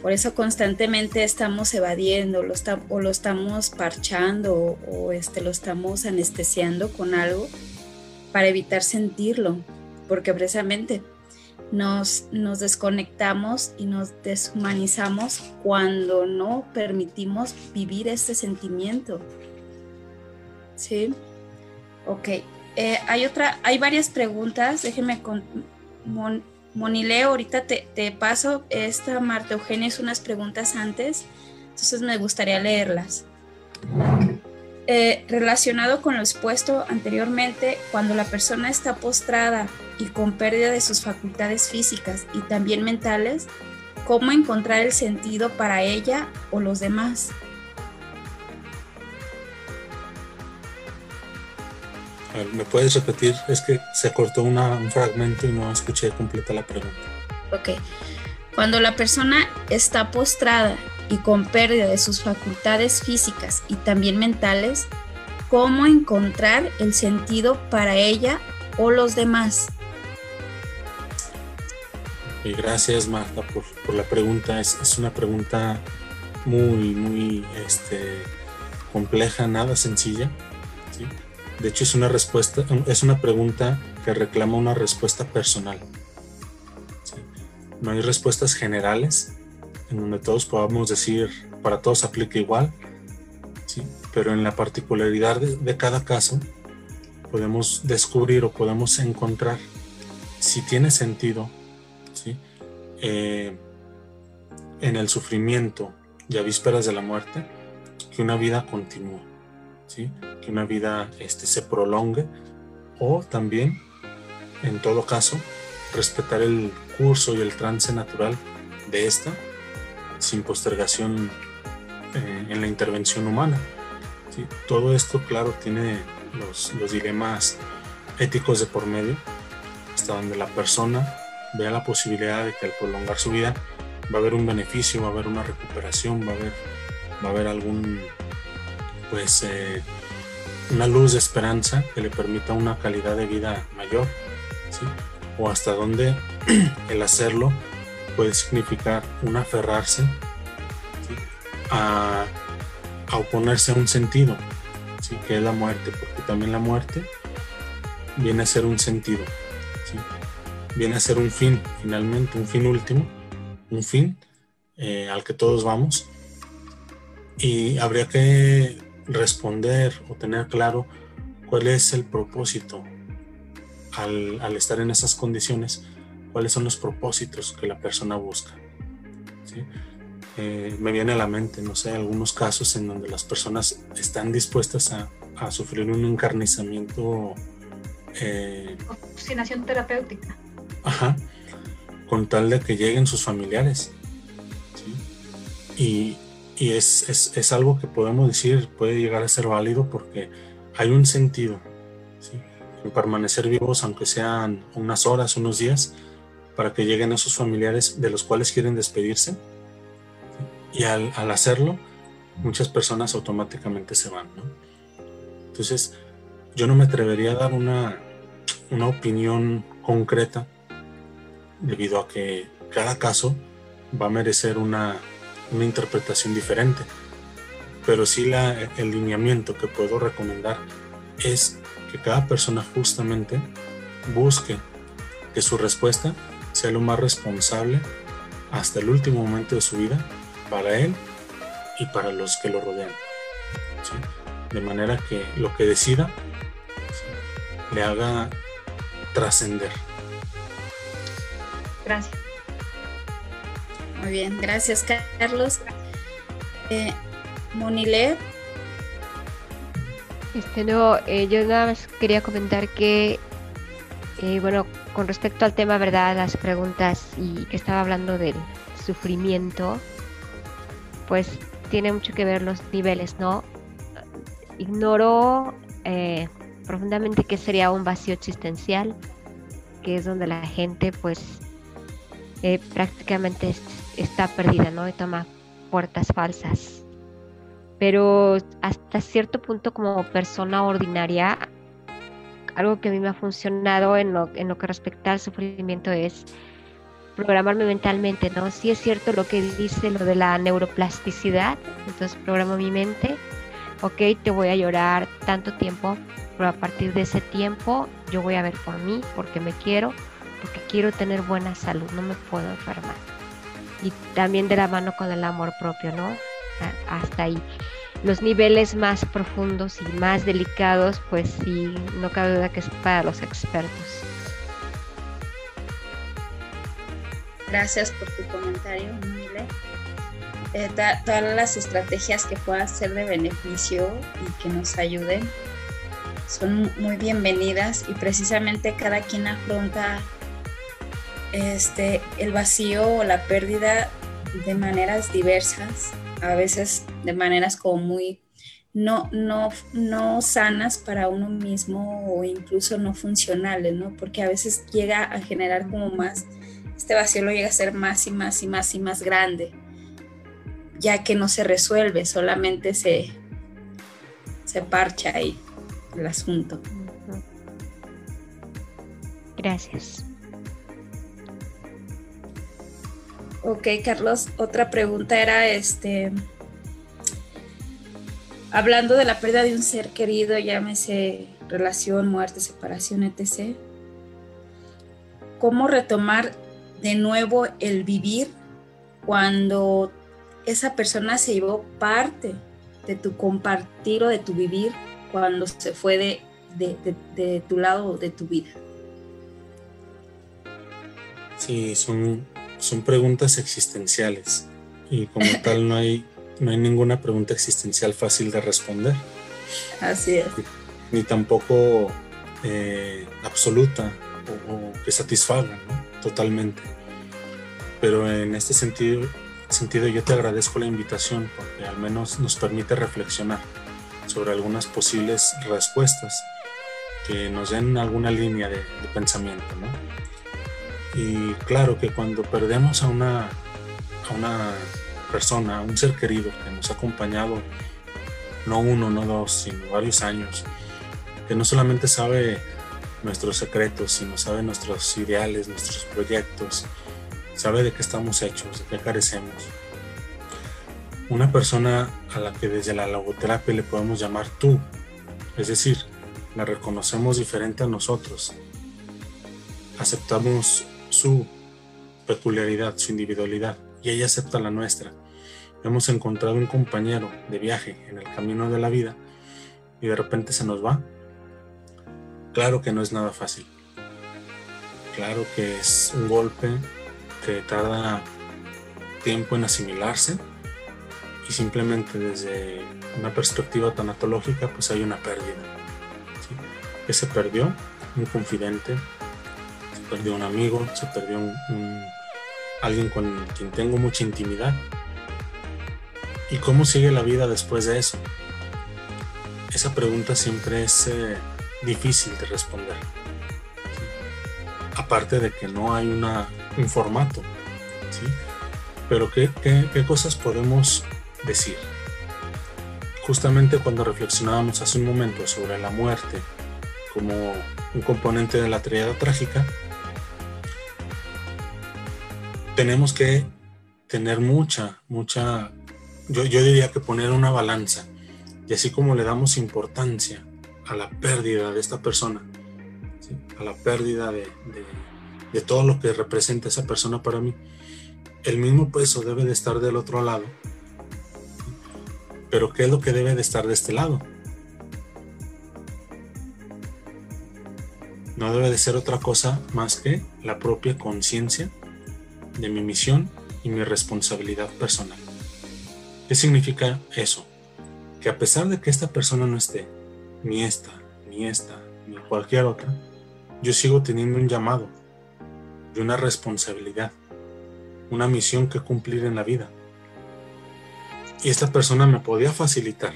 Por eso constantemente estamos evadiendo o lo estamos parchando o, este, lo estamos anestesiando con algo para evitar sentirlo, porque precisamente nos, nos desconectamos y nos deshumanizamos cuando no permitimos vivir este sentimiento. ¿Sí? Ok. Eh, hay otra, hay varias preguntas, déjenme con, Monileo, ahorita te, paso, esta Marta Eugenia unas preguntas antes, entonces me gustaría leerlas. Eh, relacionado con lo expuesto anteriormente, cuando la persona está postrada y con pérdida de sus facultades físicas y también mentales, cómo encontrar el sentido para ella o los demás. ¿Me puedes repetir? Es que se cortó un fragmento y no escuché completa la pregunta. Ok. Cuando la persona está postrada y con pérdida de sus facultades físicas y también mentales, ¿cómo encontrar el sentido para ella o los demás? Gracias Marta por, la pregunta. Es, una pregunta muy, muy este, compleja, nada sencilla. De hecho, es una respuesta, es una pregunta que reclama una respuesta personal. No hay respuestas generales en donde todos podamos decir para todos aplica igual, pero en la particularidad de, cada caso podemos descubrir o podemos encontrar si tiene sentido eh, en el sufrimiento y a vísperas de la muerte que una vida continúe que una vida este, se prolongue o también, en todo caso, respetar el curso y el trance natural de esta sin postergación eh, en la intervención humana. Todo esto, claro, tiene los, los dilemas éticos de por medio, hasta donde la persona vea la posibilidad de que al prolongar su vida va a haber un beneficio, va a haber una recuperación, va a haber, va a haber algún pues eh, una luz de esperanza que le permita una calidad de vida mayor, o hasta donde el hacerlo puede significar un aferrarse a, oponerse a un sentido, ¿sí? que es la muerte, porque también la muerte viene a ser un sentido, viene a ser un fin, finalmente, un fin último, un fin eh, al que todos vamos. Y habría que responder o tener claro cuál es el propósito al, estar en esas condiciones, cuáles son los propósitos que la persona busca. Eh, me viene a la mente, no sé, algunos casos en donde las personas están dispuestas a, sufrir un encarnizamiento. Eh, terapéutica. Ajá, con tal de que lleguen sus familiares. Y, y es, es, es, algo que podemos decir puede llegar a ser válido porque hay un sentido ¿sí? en permanecer vivos aunque sean unas horas, unos días, para que lleguen esos familiares de los cuales quieren despedirse. Y al, hacerlo, muchas personas automáticamente se van. Entonces, yo no me atrevería a dar una, una opinión concreta debido a que cada caso va a merecer una, una interpretación diferente. Pero sí el lineamiento que puedo recomendar es que cada persona justamente busque que su respuesta sea lo más responsable hasta el último momento de su vida para él y para los que lo rodean. De manera que lo que decida le haga trascender. Gracias. Muy bien, gracias Carlos. Eh, Monile. Este no, eh, yo nada más quería comentar que, eh, bueno, con respecto al tema, ¿verdad? Las preguntas y que estaba hablando del sufrimiento, pues tiene mucho que ver los niveles, ¿no? Ignoro eh, profundamente qué sería un vacío existencial, que es donde la gente, pues, prácticamente está perdida, ¿no? Y toma puertas falsas. Pero hasta cierto punto como persona ordinaria, algo que a mí me ha funcionado en lo, en lo que respecta al sufrimiento es programarme mentalmente, ¿no? Sí es cierto lo que dice lo de la neuroplasticidad, entonces programo mi mente, ok, te voy a llorar tanto tiempo, pero a partir de ese tiempo yo voy a ver por mí, porque me quiero, porque quiero tener buena salud, no me puedo enfermar y también de la mano con el amor propio, ¿no? Hasta ahí. Los niveles más profundos y más delicados, pues sí, no cabe duda que es para los expertos. Gracias por tu comentario, Mile. Eh, todas las estrategias que puedan ser de beneficio y que nos ayuden son muy bienvenidas y precisamente cada quien afronta este, el vacío o la pérdida de maneras diversas, a veces de maneras como muy no, no, no sanas para uno mismo o incluso no funcionales, ¿no? Porque a veces llega a generar como más, este vacío lo llega a ser más y más y más y más grande, ya que no se resuelve, solamente se, se parcha ahí el asunto. Gracias. Ok, Carlos, otra pregunta era este hablando de la pérdida de un ser querido, llámese relación, muerte, separación, etc. ¿Cómo retomar de nuevo el vivir cuando esa persona se llevó parte de tu compartir o de tu vivir cuando se fue de, de, tu lado de tu vida? Sí, son, son preguntas existenciales y como tal no hay no hay ninguna pregunta existencial fácil de responder. Así es. Ni, tampoco eh, absoluta o, que satisfaga totalmente. Pero en este sentido, sentido yo te agradezco la invitación porque al menos nos permite reflexionar sobre algunas posibles respuestas que nos den alguna línea de, de pensamiento. ¿no? Y claro que cuando perdemos a una, a una persona, un ser querido que nos ha acompañado no uno, no dos, sino varios años, que no solamente sabe nuestros secretos, sino sabe nuestros ideales, nuestros proyectos, sabe de qué estamos hechos, de qué carecemos. Una persona a la que desde la logoterapia le podemos llamar tú, es decir, la reconocemos diferente a nosotros, aceptamos su peculiaridad, su individualidad, y ella acepta la nuestra hemos encontrado un compañero de viaje en el camino de la vida y de repente se nos va, claro que no es nada fácil. Claro que es un golpe que tarda tiempo en asimilarse y simplemente desde una perspectiva tanatológica pues hay una pérdida. Que se perdió un confidente, se perdió un amigo, se perdió alguien con quien tengo mucha intimidad ¿Y cómo sigue la vida después de eso? Esa pregunta siempre es eh, difícil de responder. Aparte de que no hay una, un formato. ¿sí? Pero ¿qué, qué cosas podemos decir? Justamente cuando reflexionábamos hace un momento sobre la muerte como un componente de la triada trágica, tenemos que tener mucha, mucha yo, diría que poner una balanza y así como le damos importancia a la pérdida de esta persona, a la pérdida de, de, todo lo que representa esa persona para mí, el mismo peso debe de estar del otro lado. Pero ¿qué es lo que debe de estar de este lado? No debe de ser otra cosa más que la propia conciencia de mi misión y mi responsabilidad personal. ¿Qué significa eso? Que a pesar de que esta persona no esté, ni esta, ni esta, ni cualquier otra, yo sigo teniendo un llamado y una responsabilidad, una misión que cumplir en la vida. Y esta persona me podía facilitar.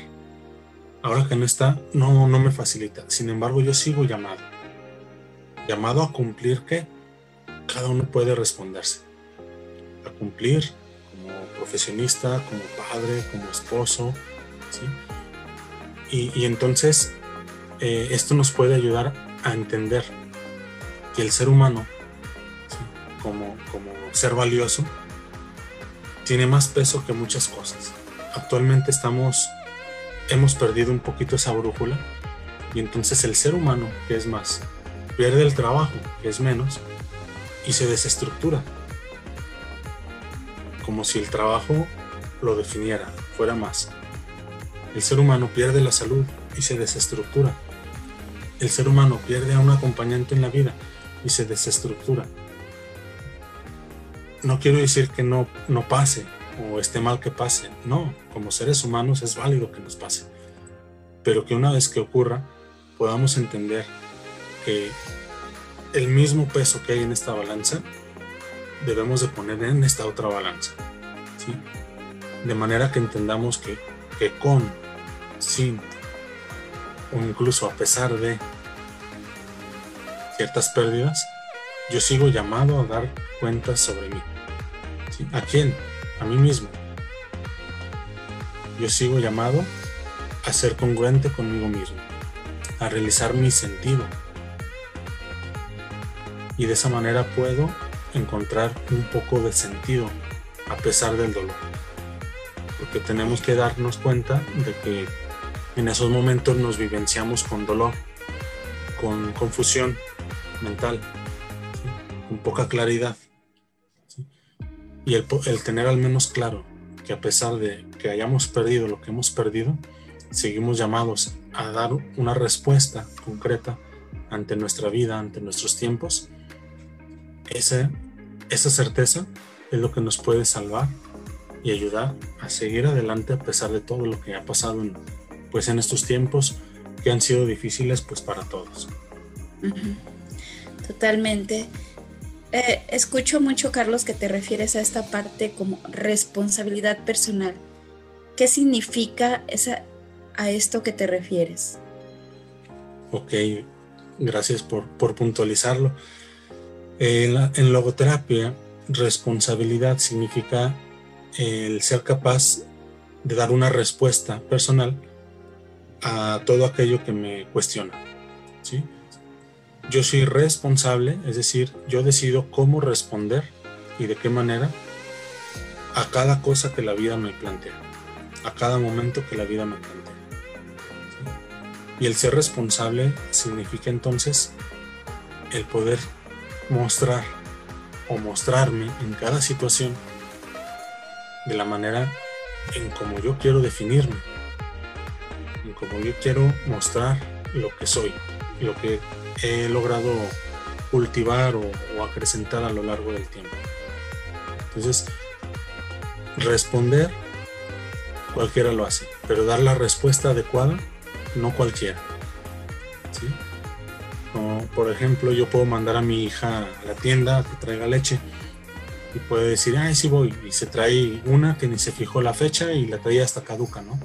Ahora que no está, no, no me facilita. Sin embargo, yo sigo llamado. Llamado a cumplir que cada uno puede responderse. A cumplir profesionista, como padre, como esposo. Y, entonces eh, esto nos puede ayudar a entender que el ser humano, como, como ser valioso, tiene más peso que muchas cosas. Actualmente estamos, hemos perdido un poquito esa brújula y entonces el ser humano, que es más, pierde el trabajo, es menos, y se desestructura como si el trabajo lo definiera, fuera más. El ser humano pierde la salud y se desestructura. El ser humano pierde a un acompañante en la vida y se desestructura. No quiero decir que no, no pase o esté mal que pase. No, como seres humanos es válido que nos pase. Pero que una vez que ocurra, podamos entender que el mismo peso que hay en esta balanza debemos de poner en esta otra balanza. De manera que entendamos que, que con, sin o incluso a pesar de ciertas pérdidas, yo sigo llamado a dar cuentas sobre mí. ¿A quién? A mí mismo. Yo sigo llamado a ser congruente conmigo mismo, a realizar mi sentido. Y de esa manera puedo encontrar un poco de sentido a pesar del dolor. Porque tenemos que darnos cuenta de que en esos momentos nos vivenciamos con dolor, con confusión mental, con poca claridad. Y el, tener al menos claro que a pesar de que hayamos perdido lo que hemos perdido, seguimos llamados a dar una respuesta concreta ante nuestra vida, ante nuestros tiempos, esa, esa certeza es lo que nos puede salvar y ayudar a seguir adelante a pesar de todo lo que ha pasado en, pues en estos tiempos que han sido difíciles pues para todos. Totalmente. Eh, escucho mucho, Carlos, que te refieres a esta parte como responsabilidad personal. ¿Qué significa esa, a esto que te refieres? Ok, gracias por, por puntualizarlo. En, logoterapia, responsabilidad significa el ser capaz de dar una respuesta personal a todo aquello que me cuestiona. ¿sí? Yo soy responsable, es decir, yo decido cómo responder y de qué manera a cada cosa que la vida me plantea, a cada momento que la vida me plantea. Y el ser responsable significa entonces el poder mostrar o mostrarme en cada situación de la manera en como yo quiero definirme, en como yo quiero mostrar lo que soy, lo que he logrado cultivar o, o acrecentar a lo largo del tiempo. Entonces, responder, cualquiera lo hace, pero dar la respuesta adecuada, no cualquiera por ejemplo, yo puedo mandar a mi hija a la tienda que traiga leche y puede decir, ay, sí voy. Y se trae una que ni se fijó la fecha y la traía hasta caduca, ¿no?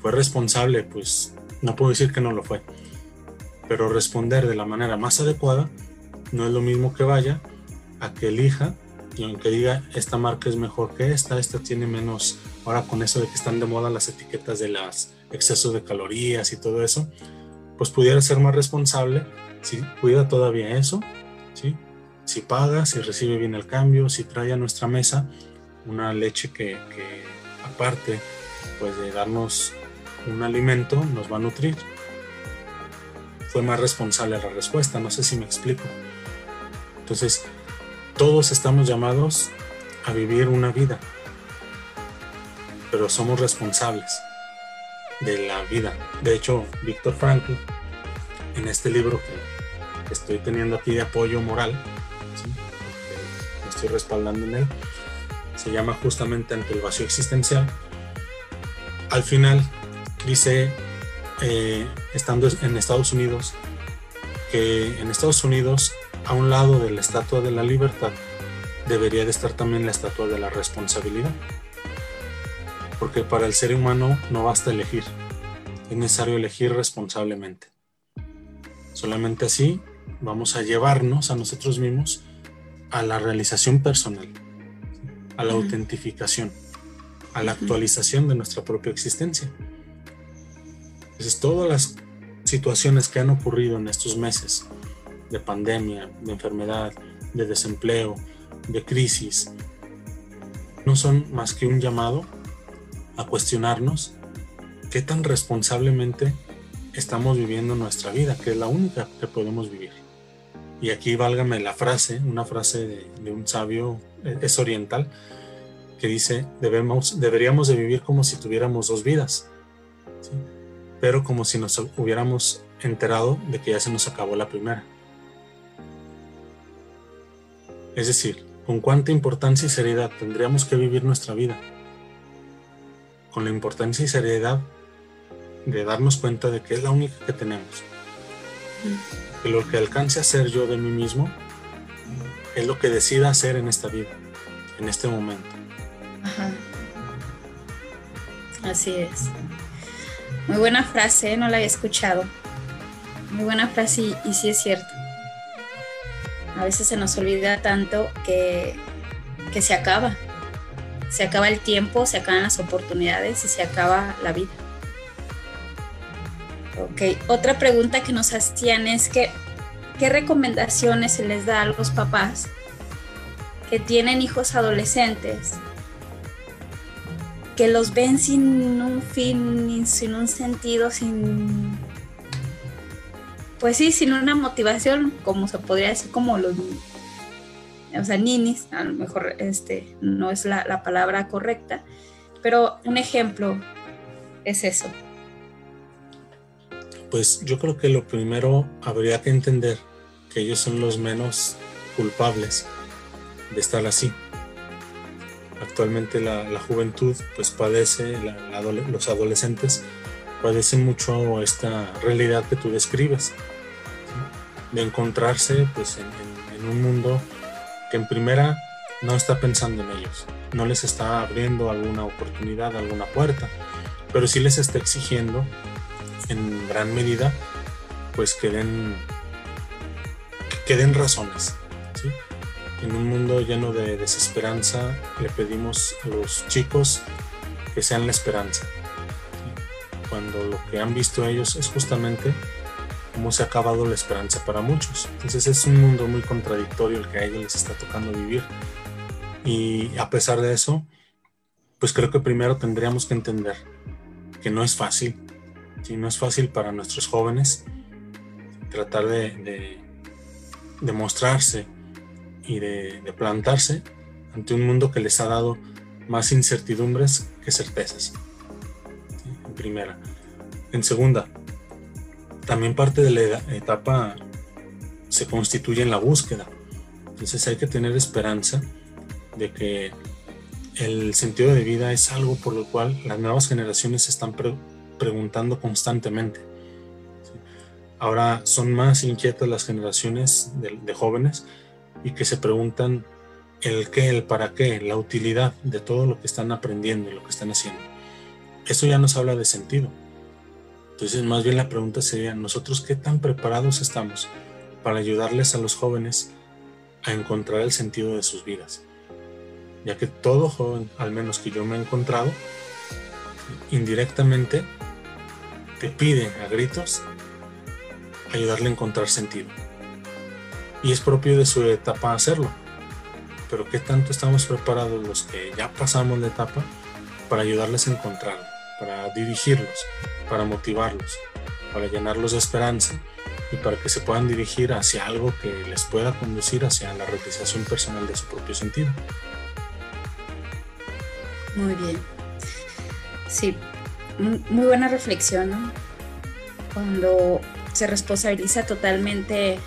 Fue responsable, pues no puedo decir que no lo fue. Pero responder de la manera más adecuada no es lo mismo que vaya a que elija y aunque diga esta marca es mejor que esta, esta tiene menos, ahora con eso de que están de moda las etiquetas de las excesos de calorías y todo eso, pues pudiera ser más responsable si cuida todavía eso, si paga, si recibe bien el cambio, si trae a nuestra mesa una leche que, aparte pues de darnos un alimento nos va a nutrir. Fue más responsable la respuesta, no sé si me explico. Entonces, todos estamos llamados a vivir una vida, pero somos responsables de la vida. De hecho, Víctor Frankl, en este libro que, estoy teniendo aquí de apoyo moral, me estoy respaldando en él, se llama justamente Ante el vacío existencial. Al final dice, eh, estando en Estados Unidos, que en Estados Unidos, a un lado de la estatua de la libertad, debería de estar también la estatua de la responsabilidad porque para el ser humano no basta elegir, es necesario elegir responsablemente. Solamente así vamos a llevarnos a nosotros mismos a la realización personal, a la autentificación, a la actualización de nuestra propia existencia. Entonces, todas las situaciones que han ocurrido en estos meses de pandemia, de enfermedad, de desempleo, de crisis, no son más que un llamado a cuestionarnos qué tan responsablemente estamos viviendo nuestra vida, que es la única que podemos vivir. Y aquí válgame la frase, una frase de, un sabio, e, es oriental, que dice, debemos, deberíamos de vivir como si tuviéramos dos vidas, pero como si nos hubiéramos enterado de que ya se nos acabó la primera. Es decir, con cuánta importancia y seriedad tendríamos que vivir nuestra vida con la importancia y seriedad de darnos cuenta de que es la única que tenemos. Que lo que alcance a ser yo de mí mismo es lo que decida hacer en esta vida, en este momento. Ajá. Así es. Muy buena frase, ¿eh? no la había escuchado. Muy buena frase y, y sí es cierto. A veces se nos olvida tanto que, que se acaba. Se acaba el tiempo, se acaban las oportunidades y se acaba la vida. Ok, otra pregunta que nos hacían es que, ¿qué recomendaciones se les da a los papás que tienen hijos adolescentes que los ven sin un fin, sin un sentido, sin pues sí, sin una motivación, como se podría decir, como los, o sea, ninis, a lo mejor este, no es la, la palabra correcta, pero un ejemplo es eso. Pues yo creo que lo primero habría que entender que ellos son los menos culpables de estar así. Actualmente la, la juventud pues padece, los adolescentes padecen mucho esta realidad que tú describes, de encontrarse pues en, un mundo que en primera no está pensando en ellos, no les está abriendo alguna oportunidad, alguna puerta, pero sí les está exigiendo en gran medida pues que den, que den razones. ¿sí? En un mundo lleno de desesperanza le pedimos a los chicos que sean la esperanza cuando lo que han visto ellos es justamente cómo se ha acabado la esperanza para muchos. Entonces es un mundo muy contradictorio el que a ellos les está tocando vivir. Y a pesar de eso, pues creo que primero tendríamos que entender que no es fácil, ¿sí? no es fácil para nuestros jóvenes tratar de, de, de mostrarse y de, de plantarse ante un mundo que les ha dado más incertidumbres que certezas primera. En segunda, también parte de la etapa se constituye en la búsqueda. Entonces hay que tener esperanza de que el sentido de vida es algo por lo cual las nuevas generaciones se están pre preguntando constantemente. Ahora son más inquietas las generaciones de, de jóvenes y que se preguntan el qué, el para qué, la utilidad de todo lo que están aprendiendo y lo que están haciendo eso ya nos habla de sentido. Entonces, más bien la pregunta sería, ¿nosotros qué tan preparados estamos para ayudarles a los jóvenes a encontrar el sentido de sus vidas? Ya que todo joven, al menos que yo me he encontrado, indirectamente te pide a gritos ayudarle a encontrar sentido. Y es propio de su etapa hacerlo. Pero ¿qué tanto estamos preparados los que ya pasamos la etapa para ayudarles a encontrarlo? Para dirigirlos, para motivarlos, para llenarlos de esperanza y para que se puedan dirigir hacia algo que les pueda conducir hacia la realización personal de su propio sentido. Muy bien. Sí, muy buena reflexión. Cuando se responsabiliza totalmente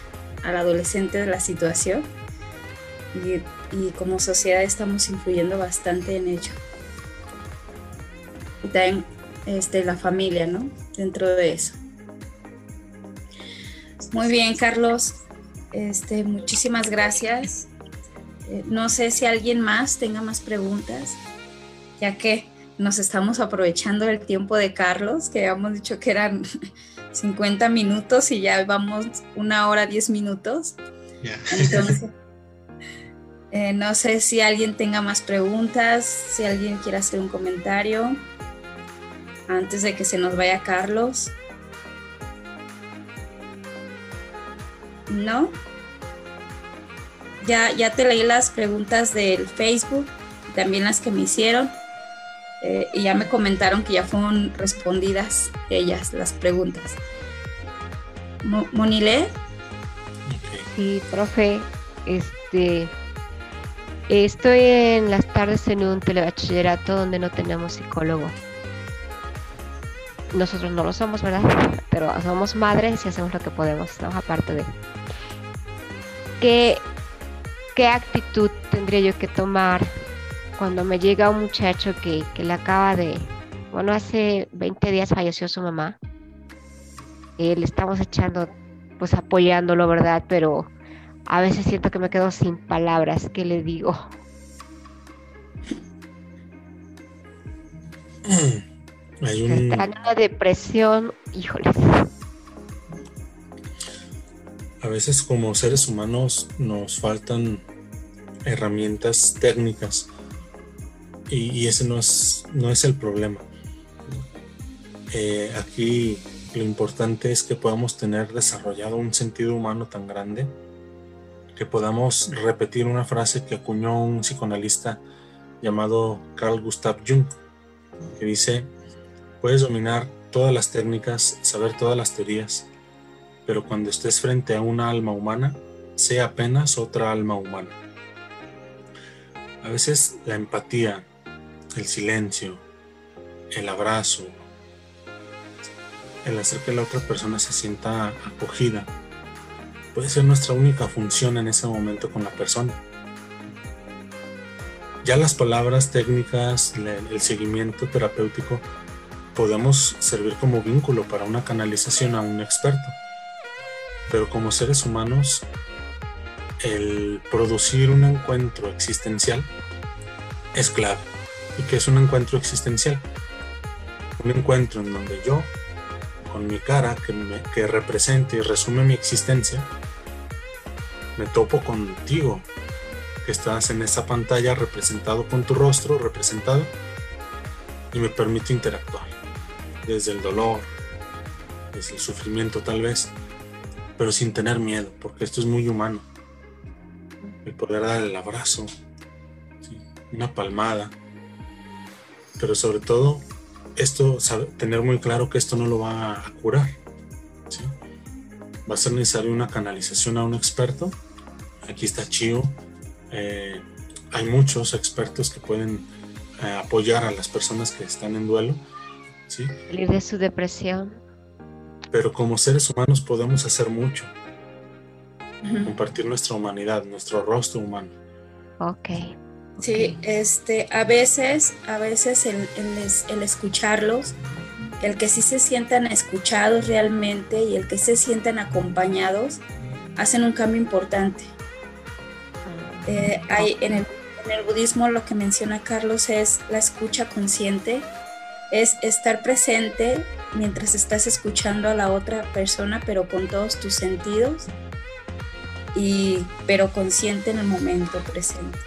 al adolescente de la situación y como sociedad estamos influyendo bastante en ello y también este, la familia, ¿no? Dentro de eso. Muy bien, Carlos. Este, muchísimas gracias. Eh, no sé si alguien más tenga más preguntas, ya que nos estamos aprovechando del tiempo de Carlos, que habíamos dicho que eran 50 minutos y ya vamos una hora 10 minutos. Yeah. Entonces, eh, no sé si alguien tenga más preguntas, si alguien quiere hacer un comentario antes de que se nos vaya Carlos. ¿No? Ya, ya te leí las preguntas del Facebook, también las que me hicieron, eh, y ya me comentaron que ya fueron respondidas ellas, las preguntas. Mo ¿Monile? Sí, profe, este... Estoy en las tardes en un telebachillerato donde no tenemos psicólogo nosotros no lo somos, ¿verdad? Pero somos madres y hacemos lo que podemos, ¿no? Aparte de... ¿Qué, qué actitud tendría yo que tomar cuando me llega un muchacho que, que le acaba de... Bueno, hace 20 días falleció su mamá. Eh, le estamos echando, pues apoyándolo, ¿verdad? Pero a veces siento que me quedo sin palabras. ¿Qué le digo? Hay un... Está en una depresión, híjoles. A veces como seres humanos nos faltan herramientas técnicas y, ese no es, no es el problema. Eh, aquí lo importante es que podamos tener desarrollado un sentido humano tan grande que podamos repetir una frase que acuñó un psicoanalista llamado Carl Gustav Jung, que dice, puedes dominar todas las técnicas, saber todas las teorías, pero cuando estés frente a una alma humana, sea apenas otra alma humana. A veces la empatía, el silencio, el abrazo, el hacer que la otra persona se sienta acogida, puede ser nuestra única función en ese momento con la persona. Ya las palabras técnicas, el seguimiento terapéutico, podemos servir como vínculo para una canalización a un experto. Pero como seres humanos, el producir un encuentro existencial es clave. ¿Y que es un encuentro existencial? Un encuentro en donde yo con mi cara que, me, que represente y resume mi existencia, me topo contigo, que estás en esa pantalla representado con tu rostro, representado, y me permite interactuar, desde el dolor, desde el sufrimiento tal vez, pero sin tener miedo, porque esto es muy humano. El poder dar el abrazo, una palmada, pero sobre todo esto, tener muy claro que esto no lo va a curar. Va a ser necesario una canalización a un experto. Aquí está Chio. Eh, hay muchos expertos que pueden eh, apoyar a las personas que están en duelo. ¿Sí? Salir de su depresión. Pero como seres humanos podemos hacer mucho. Compartir nuestra humanidad, nuestro rostro humano. Ok. Sí, este, a veces, a veces el, el, escucharlos, el que sí se sientan escuchados realmente y el que se sientan acompañados, hacen un cambio importante. Eh, hay, en, el, en el budismo lo que menciona Carlos es la escucha consciente, es estar presente mientras estás escuchando a la otra persona, pero con todos tus sentidos, y, pero consciente en el momento presente.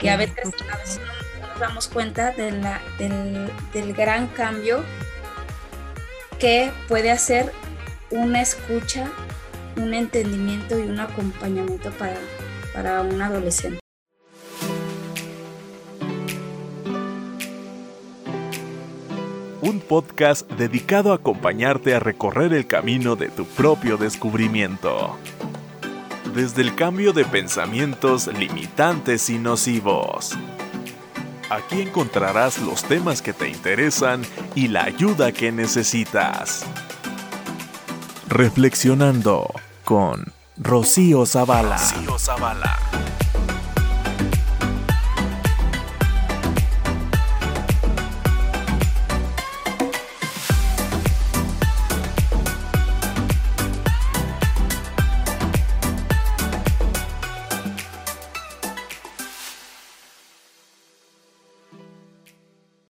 Y a veces, no nos damos cuenta de la, del, gran cambio que puede hacer una escucha, un entendimiento y un acompañamiento para, para un adolescente. Un podcast dedicado a acompañarte a recorrer el camino de tu propio descubrimiento desde el cambio de pensamientos limitantes y nocivos. Aquí encontrarás los temas que te interesan y la ayuda que necesitas. Reflexionando con Rocío Zavala. Rocío Zavala.